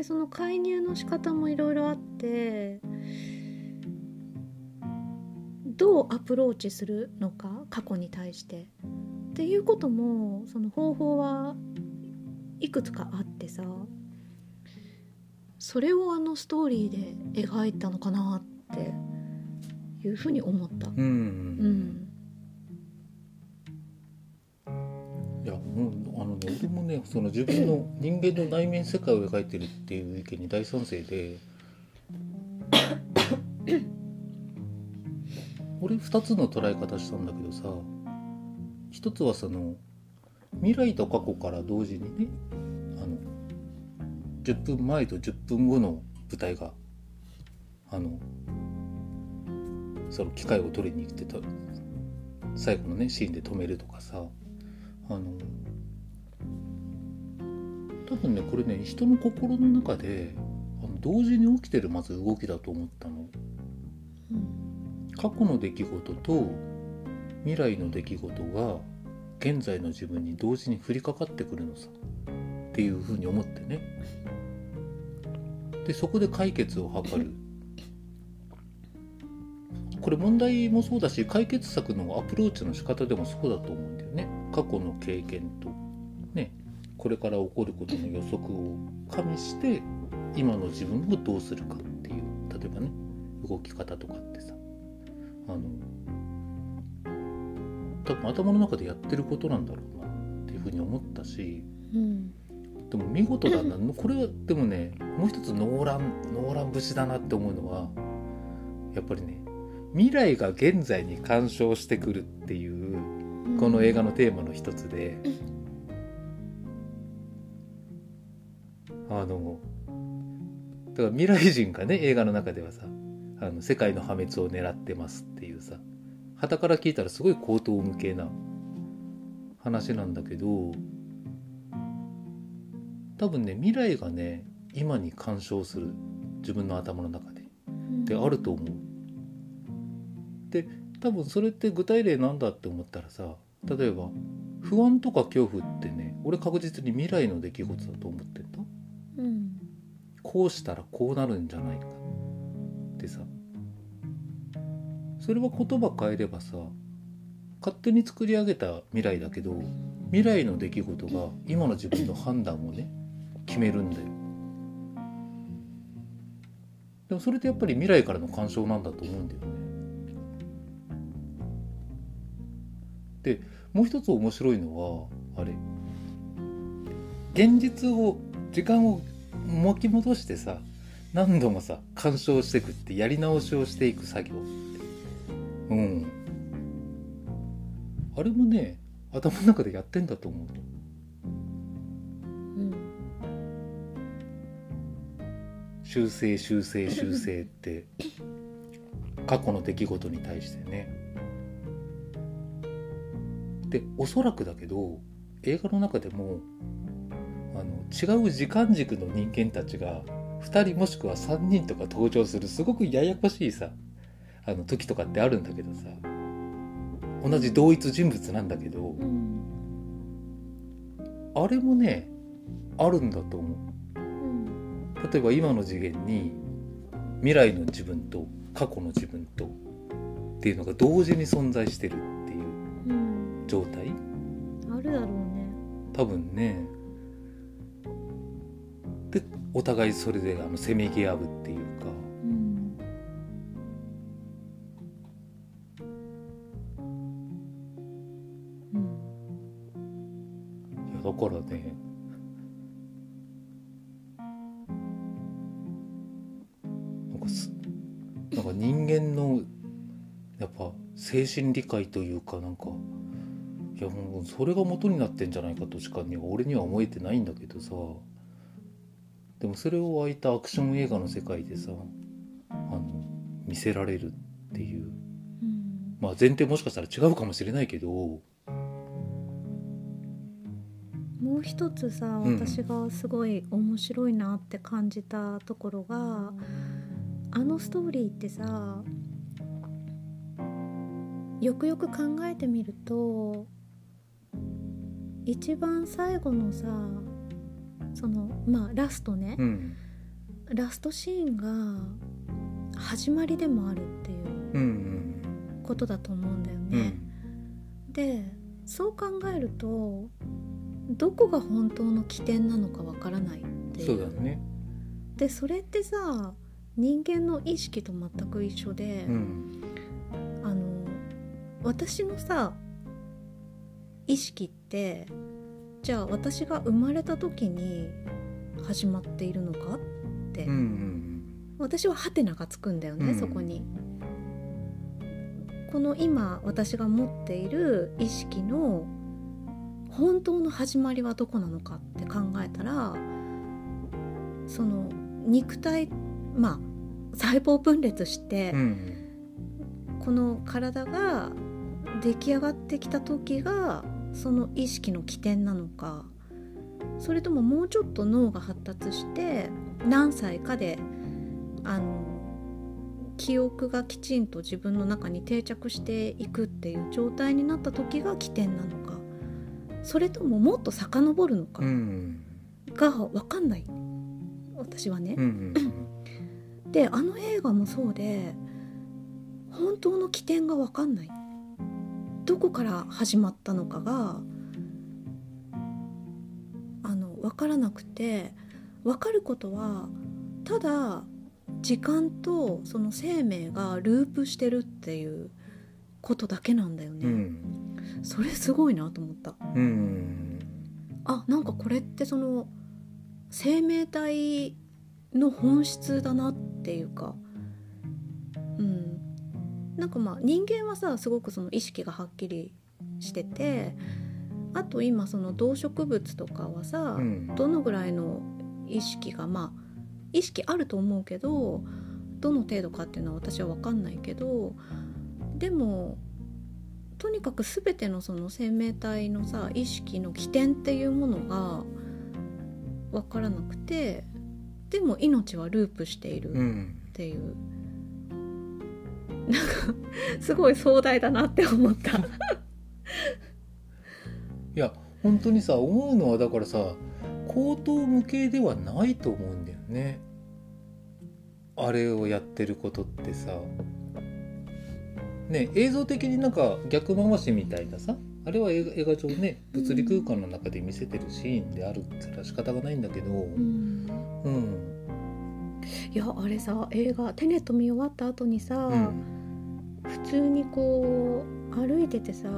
でその介入の仕方もいろいろあってどうアプローチするのか過去に対して。っていうこともその方法はいくつかあってさそれをあのストーリーで描いたのかなっていうふうに思った。うん。うんうあのね俺もねその自分の人間の内面世界を描いてるっていう意見に大賛成で 俺2つの捉え方したんだけどさ一つはその未来と過去から同時にねあの10分前と10分後の舞台があのその機械を取りに行ってた最後のねシーンで止めるとかさあの多分ねこれね人の心の中であの同時に起きてるまず動きだと思ったの。うん過去の出来事と未来の出来事が現在の自分に同時に降りかかってくるのさ。っていうふうに思ってね。でそこで解決を図る。これ問題もそうだし解決策のアプローチの仕方でもそうだと思うん過去の経験とねこれから起こることの予測を加味して今の自分をどうするかっていう例えばね動き方とかってさ。あの多分頭の中でやってることなんだろうなっていうふうに思ったしうんでも見事だな。これはでもねもう一つノーランノーラン節だなって思うのはやっぱりね未来が現在に干渉してくるっていうこの映画のテーマの一つで、あのだから未来人がね映画の中ではさあの世界の破滅を狙ってますっていうさ傍から聞いたらすごい高等無形な話なんだけど多分ね未来がね今に干渉する自分の頭の中で。であると思う。で多分それって具体例なんだって思ったらさ例えば不安とか恐怖ってね俺確実に未来の出来事だと思ってんだ。うん。こうしたらこうなるんじゃないかってさ。それは言葉変えればさ勝手に作り上げた未来だけど未来の出来事が今の自分の判断をね決めるんだよ。でもそれってやっぱり未来からの干渉なんだと思うんだよねもう一つ面白いのはあれ。現実を時間を巻き戻してさ何度もさ干渉していくってやり直しをしていく作業って。うん。あれもね頭の中でやってんだと思ううん。修正修正修正って。過去の出来事に対してねでおそらくだけど映画の中でもあの違う時間軸の人間たちが2人もしくは3人とか登場するすごくややこしいさあの時とかってあるんだけどさ同じ同一人物なんだけどうん。あれもねあるんだと思う。うん。例えば今の次元に未来の自分と過去の自分とっていうのが同時に存在してる状態？あるだろうね。多分ね。でお互いそれであのせめぎ合うっていうか。うん。うん。いやだからね。なんかすなんか人間のやっぱ精神理解というかなんかいやもうそれが元になってんじゃないかとしかには俺には思えてないんだけどさ。でもそれを湧いたアクション映画の世界でさあの見せられるっていう。うん。まあ前提もしかしたら違うかもしれないけど。もう一つさうん。私がすごい面白いなって感じたところが、あのストーリーってさよくよく考えてみると一番最後のさそのまあラストね、うん。ラストシーンが始まりでもあるっていううんことだと思うんだようん。ね。でそう考えるとどこが本当の起点なのかわからないっていう。そうだね。でそれってさ人間の意識と全く一緒で、うん。あの私のさ意識ってじゃあ私が生まれた時に始まっているのかって、うんうん私はハテナがつくんだよね、うん。そこに。この今私が持っている意識の本当の始まりはどこなのかって考えたらその肉体まあ細胞分裂して、うん。この体が出来上がってきた時がその意識の起点なのかそれとももうちょっと脳が発達して何歳かであの記憶がきちんと自分の中に定着していくっていう状態になった時が起点なのかそれとももっと遡るのかうん。が分かんない。私はね。う。んであの映画もそうで本当の起点が分かんないどこから始まったのかがあの分からなくて分かることはただ時間とその生命がループしてるっていうことだけなんだよね、うん。それすごいなと思った。うん。あなんかこれってその生命体の本質だなっていうかうんなんかまあ人間はさすごくその意識がはっきりしててあと今その動植物とかはさ、うん。どのぐらいの意識がまあ意識あると思うけどどの程度かっていうのは私は分かんないけどでもとにかく全てのその生命体のさ意識の起点っていうものが分からなくてでも命はループしているっうん。ていう、なんかすごい壮大だなって思った。いや本当にさ思うのはだからさ口頭無形ではないと思うんだよね。あれをやってることってさ。ね映像的になんか逆回しみたいなさあれは映画映画上ね物理空間の中で見せてるシーンであるから仕方がないんだけどうん。うん。いやあれさ映画「テネット」見終わった後にさ、うん普通にこう歩いててさ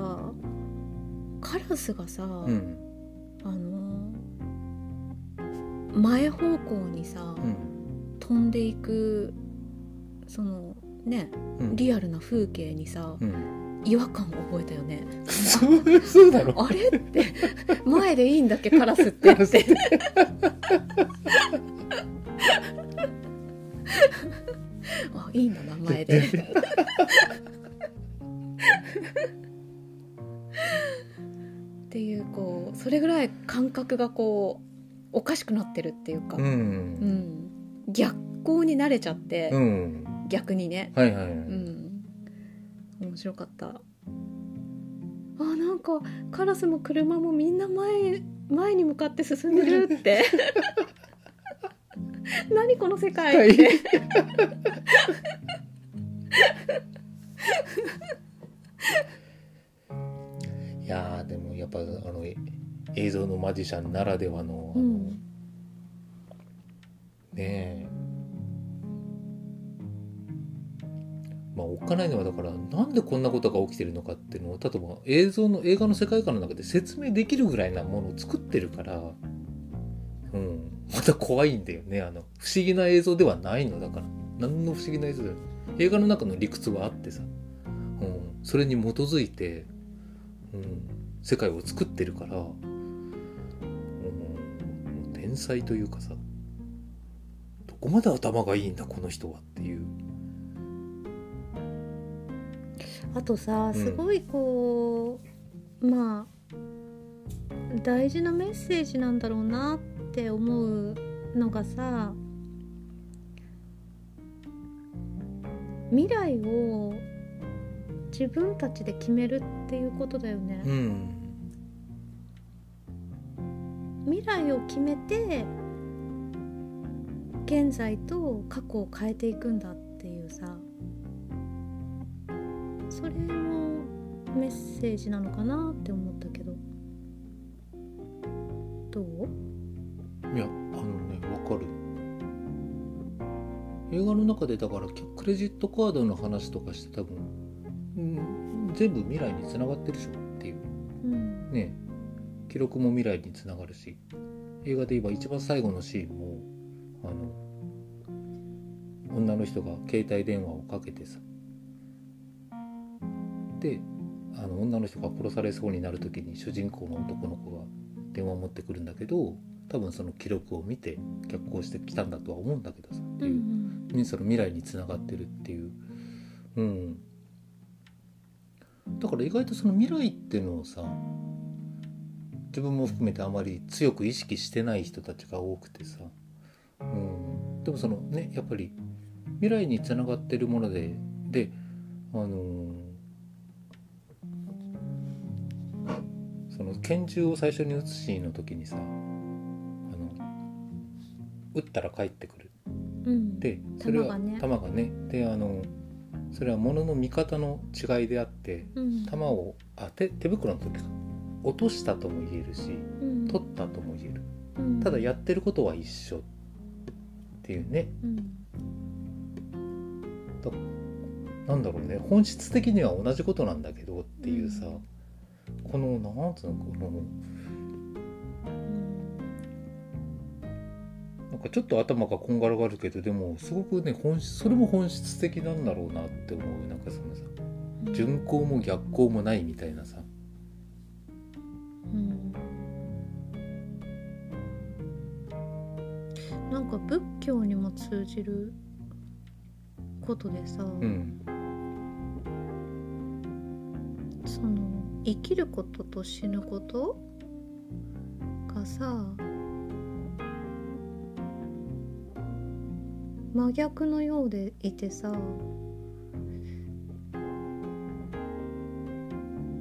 カラスがさ、うん。あの前方向にさ、うん。飛んでいくそのねうん。リアルな風景にさうん。違和感を覚えたよね。そうそうだろ。あれ？って。前でいいんだっけカラスって。って あいいんだな前で。っていうこうそれぐらい感覚がこうおかしくなってるっていうか、ううんん。逆光に慣れちゃって、うん。逆にね、はいはいはい、うん、面白かった。あなんかカラスも車もみんな前前に向かって進んでるって 何この世界。って、いやーでもやっぱあのえ映像のマジシャンならではのあの、うん。ねえ。まあおっかないのはだからなんでこんなことが起きてるのかっていうのを例えば映像の映画の世界観の中で説明できるぐらいなものを作ってるからうんまた怖いんだよね。あの不思議な映像ではないの。だから何の不思議な映像だよ。映画の中の理屈はあってさ、うん、それに基づいて、うん、世界を作ってるから、うん、天才というかさどこまで頭がいいんだこの人はっていう。あとさうん。すごいこう、まあ大事なメッセージなんだろうなって思うのがさ未来を自分たちで決めるっていうことだよね。うん未来を決めて現在と過去を変えていくんだっていうさそれもメッセージなのかなって思っいやあのねわかる。映画の中でだからクレジットカードの話とかして多分、うん、全部未来につながってるでしょっていう。うん。ね。記録も未来につながるし。映画で言えば一番最後のシーンもあの女の人が携帯電話をかけてさ。であの女の人が殺されそうになる時に主人公の男の子が電話を持ってくるんだけど多分その記録を見て逆行してきたんだとは思うんだけどさっていう、ねその未来につながってるっていう。うん。だから意外とその未来っていうのをさ自分も含めてあまり強く意識してない人たちが多くてさ、うん、でもそのねやっぱり未来につながってるものでであのーその拳銃を最初に撃つシーンの時にさ撃ったら帰ってくる。うん。でそれは弾がね。ね。であのそれは物の見方の違いであってうん。弾をあ手手袋の時か。落としたとも言えるしうん。取ったとも言える。うん。ただやってることは一緒っていうね。うん。なんだろうね。本質的には同じことなんだけどっていうさ、うん。このなんつうのこのかちょっと頭がこんがらがるけどでもすごくね本質それも本質的なんだろうなって思う。なんかそのさ順行も逆行もないみたいなさ。うん。なんか仏教にも通じることでさ、うん。その生きることと死ぬことがさ真逆のようでいてさ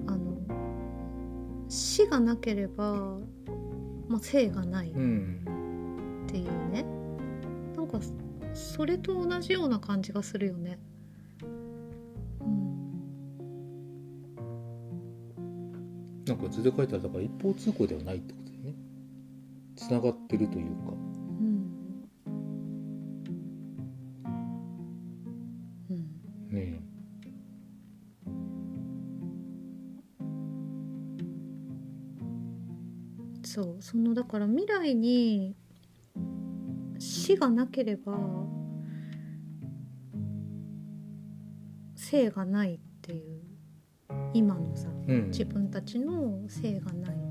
あの死がなければ、まあ、生がないっうん。ていうね。なんかそれと同じような感じがするよね。うん。なんか図で書いてあるだから一方通行ではないってことだよね。つながってるというかそのだから未来に死がなければ性がないっていう今のさうん。自分たちの性がない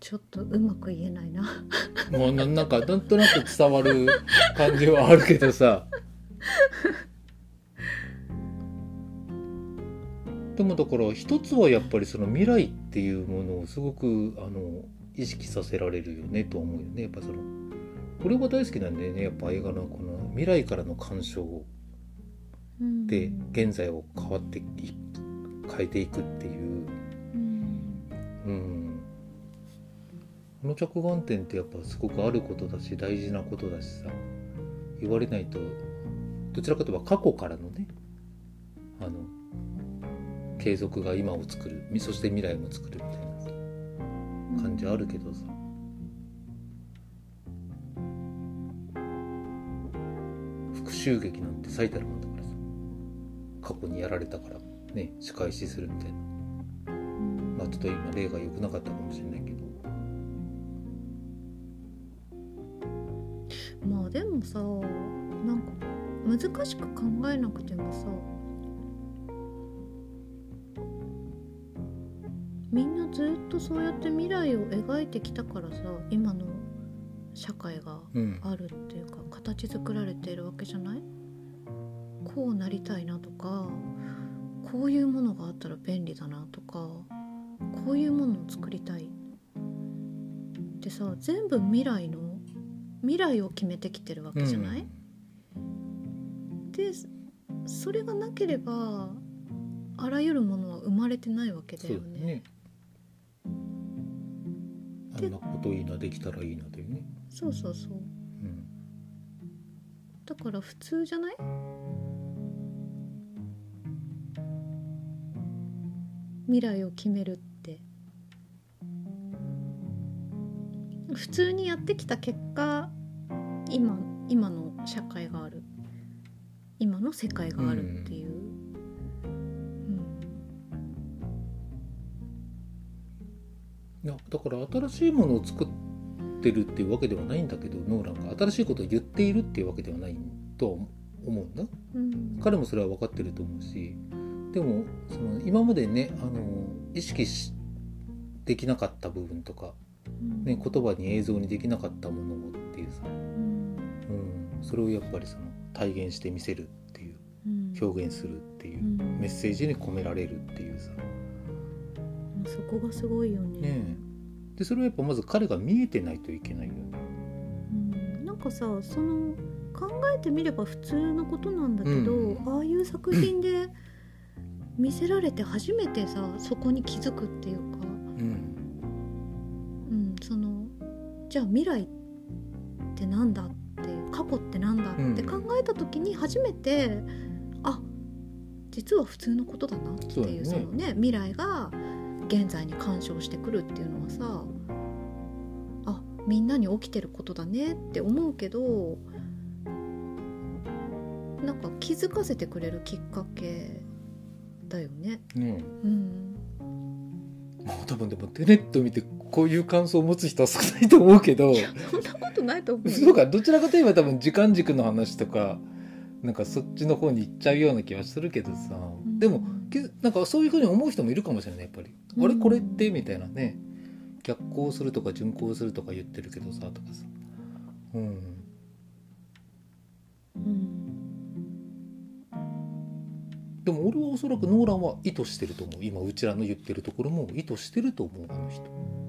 ちょっとうまく言えないな。もうななんかなんとなく伝わる感じはあるけどさ。でもだから一つはやっぱりその未来っていうものをすごくあの意識させられるよねと思うよね。やっぱそのこれは大好きなんだよね。やっぱ映画のこの未来からの鑑賞うん。で現在を変わってい変えていくっていう。うん。うんこの着眼点ってやっぱすごくあることだし大事なことだしさ言われないとどちらかといえば過去からのねあの継続が今を作るそして未来も作るみたいな感じあるけどさ。復讐劇なんて最たるもんだからさ。過去にやられたからね仕返しするみたいな。まあちょっと今例が良くなかったかもしれないけど。もさなんか難しく考えなくてもさみんなずっとそうやって未来を描いてきたからさ今の社会がうん。あるっていうか形作られているわけじゃない？こうなりたいなとかこういうものがあったら便利だなとかこういうものを作りたい。ってさ全部未来の未来を決めてきてるわけじゃない、でそれがなければあらゆるものは生まれてないわけだそうよね。だねあんなこといいなできたらいいなだよね。そうそうそう。うん。だから普通じゃない？未来を決めるっ普通にやってきた結果今今の社会がある。今の世界があるっていう、うん。いやだから新しいものを作ってるっていうわけではないんだけどノーランが。新しいことを言っているっていうわけではないとは思うんだ。うん。彼もそれは分かってると思うし。でもその今までねあの意識しできなかった部分とか、うんね、言葉に映像にできなかったものをっていうさ、うん。うん、それをやっぱりその体現してみせるっていううん。表現するっていうう、ん。メッセージに込められるっていうさ。そこがすごいよね。ねえ。でそれはやっぱまず彼が見えてないといけないよね。うん。なんかさその考えてみれば普通のことなんだけど、うん。ああいう作品で見せられて初めてさそこに気づくっていうじゃあ未来ってなんだっていう過去ってなんだって考えた時に初めて、あ実は普通のことだなっていうそのね未来が現在に干渉してくるっていうのはさあみんなに起きてることだねって思うけどなんか気づかせてくれるきっかけだよね。ねうん、えまあ多分でもテネット見てこういう感想を持つ人は少ないと思うけどそんなことないと思うよ。そうかどちらかといえば多分時間軸の話とかなんかそっちの方に行っちゃうような気はするけどさ、ん。でもけなんかそういうふうに思う人もいるかもしれないやっぱり、うん。あれこれってみたいなね。逆行するとか順行するとか言ってるけどさとかさ。うんうん。でも俺はおそらくノーランは意図してると思う。今うちらの言ってるところも意図してると思うあの人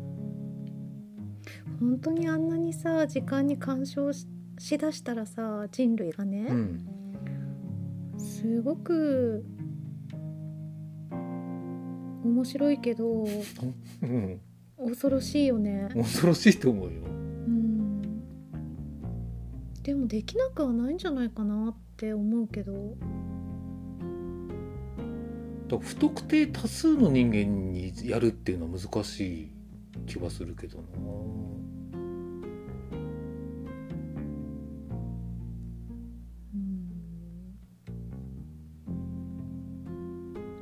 本当にあんなにさ時間に干渉ししだしたらさ人類がね、うんすごく面白いけどうん。恐ろしいよね、恐ろしいと思うよ。うん、でもできなくはないんじゃないかなって思うけど。不特定多数の人間にやるっていうのは難しい気はするけどな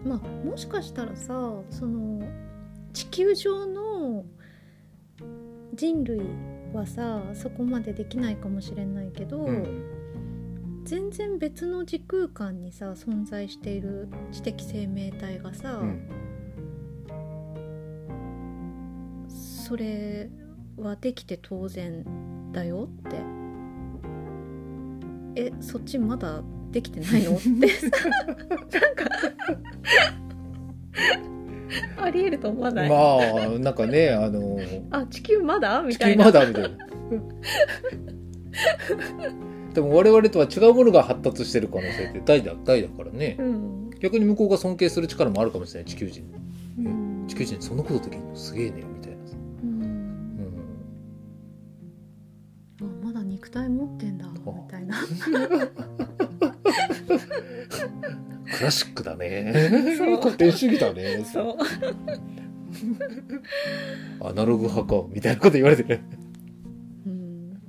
まあもしかしたらさその地球上の人類はさそこまでできないかもしれないけど、うん。全然別の時空間にさ存在している知的生命体がさ、うん。それはできて当然だよって。えそっちまだできてないの？って。なんかありえると思わない、まあなんかねあのあ地球まだ？み地たいな。球まだみたいな。でも我々とは違うものが発達してる可能性って大だ大だからね。うん、逆に向こうが尊敬する力もあるかもしれない地球人。うん。地球人そんなことできるのすげえねみたいなさ、うん。うん、あまだ肉体持ってんだみたいなクラシックだね。古典主義だねそう。アナログ派かみたいなこと言われてる。うん。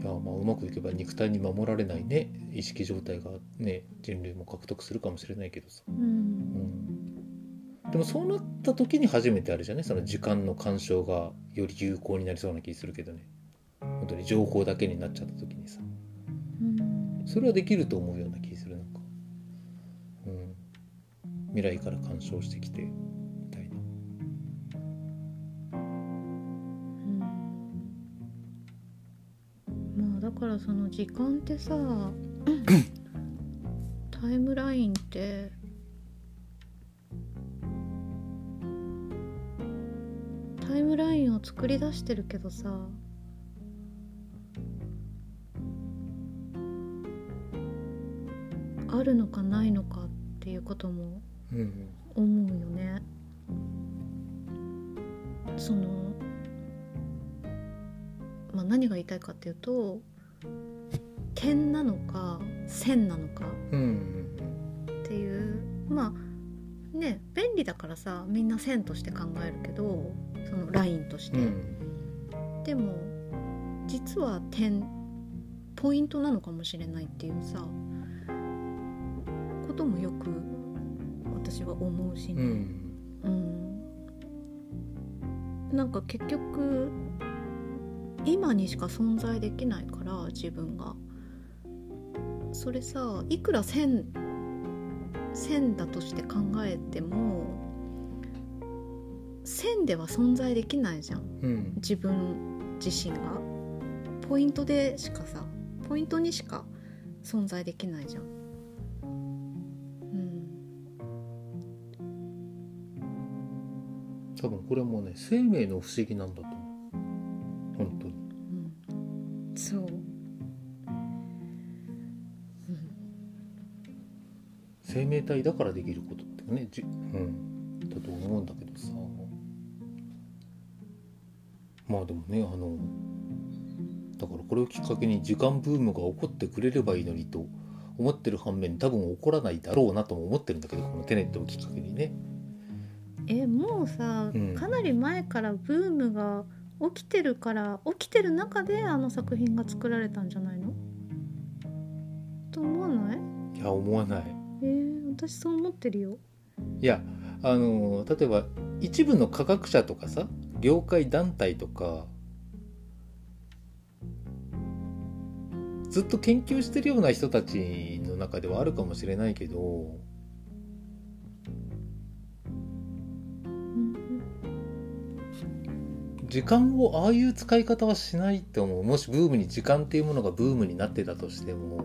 いやまあうまくいけば肉体に守られないね。意識状態がね人類も獲得するかもしれないけどさ、ううん。ん、でもそうなった時に初めてあるじゃねその時間の干渉がより有効になりそうな気するけどね。本当に情報だけになっちゃった時にさ。うんそれはできると思うような気するなんか、うん、未来から干渉してきてみたいな。まあだからその時間ってさ タイムラインってタイムラインを作り出してるけどさあるのかないのかっていうことも思うよね。その、まあ、何が言いたいかっていうと点なのか線なのかっていうまあね便利だからさみんな線として考えるけどそのラインとして、うんでも実は点ポイントなのかもしれないっていうさこともよく私は思うしね、うん。うん、なんか結局今にしか存在できないから自分が。それさいくら線線だとして考えても線では存在できないじゃん。うん。自分自身が。ポイントでしかさポイントにしか存在できないじゃんうん多分これもね生命の不思議なんだと思う。本当に。うん。そう、うん、生命体だからできることってねじ、うん、だと思うんだけどさ。まあでもねあのだからこれをきっかけに時間ブームが起こってくれればいいのにと思ってる反面多分起こらないだろうなとも思ってるんだけどこのテネットをきっかけにね。えもうさ、うん。かなり前からブームが起きてるから起きてる中であの作品が作られたんじゃないの？と思わない？いや思わない。えー、私そう思ってるよ。いやあの例えば一部の科学者とかさ業界団体とかずっと研究してるような人たちの中ではあるかもしれないけど時間をああいう使い方はしないと思う。もしブームに時間っていうものがブームになってたとしても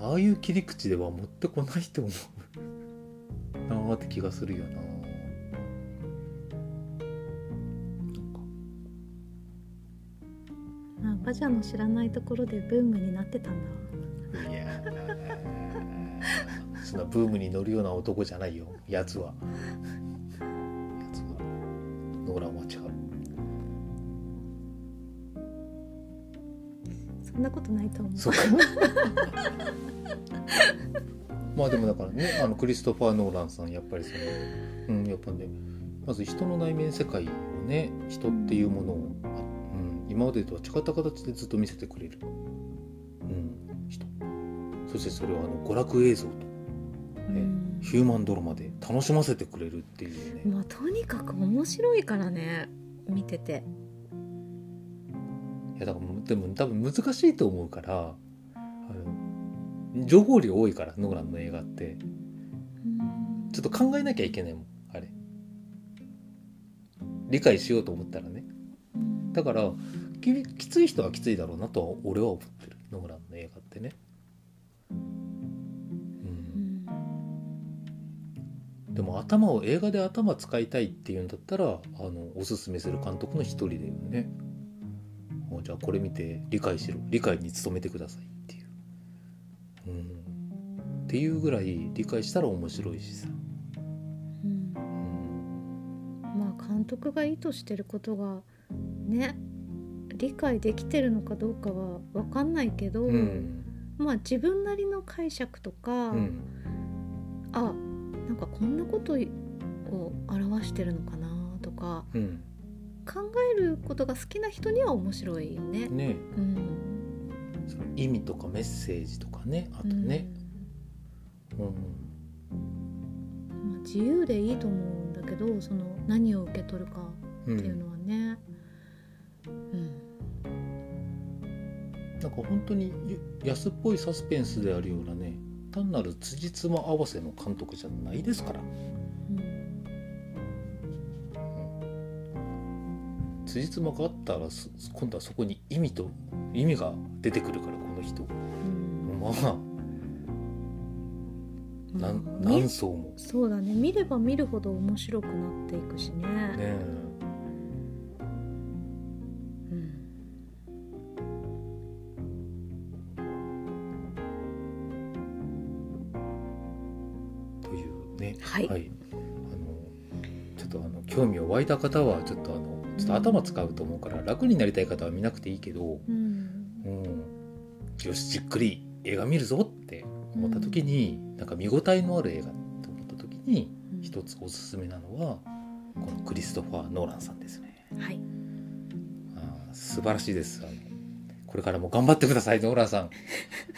ああいう切り口では持ってこないと思う。なあって気がするよな。あバジャの知らないところでブームになってたんだ。いやー。そんなブームに乗るような男じゃないよやつはなことないと思う。そうか。まあでもだからねあのクリストファー・ノーランさんやっぱりそのうんやっぱねまず人の内面世界をね人っていうものを、あうん、今までとは違った形でずっと見せてくれる、うん、人。そしてそれをあの娯楽映像とうん。ヒューマンドラマで楽しませてくれるっていうね、まあとにかく面白いからね見てて。いやだからでも多分難しいと思うからあの情報量多いからノーランの映画って。うん。ちょっと考えなきゃいけないもんあれ。理解しようと思ったらね。だからききつい人はきついだろうなとは俺は思ってる。ノーランの映画ってね。でも頭を映画で頭使いたいっていうんだったらあのおすすめする監督の一人だよねあじゃあこれ見て理解しろ理解に努めてくださいっていう、うん、っていうぐらい理解したら面白いしさ、うん。うん、まあ監督が意図してることがね理解できてるのかどうかは分かんないけど、うん。まあ自分なりの解釈とか、うん。あなんかこんなことを表してるのかなとかうん考えることが好きな人には面白いよね。ね。うん、その意味とかメッセージとかね。あとね、うん。うんまあ、自由でいいと思うんだけどその何を受け取るかうんっていうのはね、うん。なんか本当にゆ安っぽいサスペンスであるようなね。単なる辻褄合わせの監督じゃないですから辻褄があったらす今度はそこに意味と意味が出てくるからこの人。うん。まあなんまあ何層も。そうだね。見れば見るほど面白くなっていくしね。ねうん。というね。はい。あのちょっとあの興味を湧いた方はちょっとあのちょっと頭使うと思うから楽になりたい方は見なくていいけど、うん。うん、よしじっくり映画見るぞって思った時に、なんか見応えのある映画と思った時にうん。一つおすすめなのはこのクリストファー・ノーランさんですね。はい。あー素晴らしいです。あのこれからも頑張ってくださいノーランさん。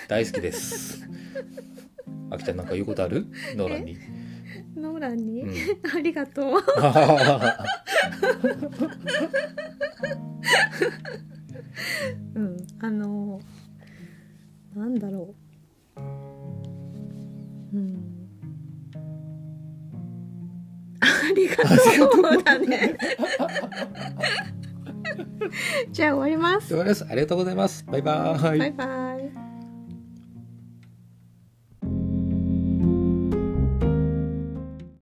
大好きです。あきちゃんなんか言うことある？ノーランに、ノーランに、うん、ありがとう。うん、あのなんだろう。うん。ありがとうだね。じゃあ終わります。終わりますありがとうございますバイバーイバイバイ。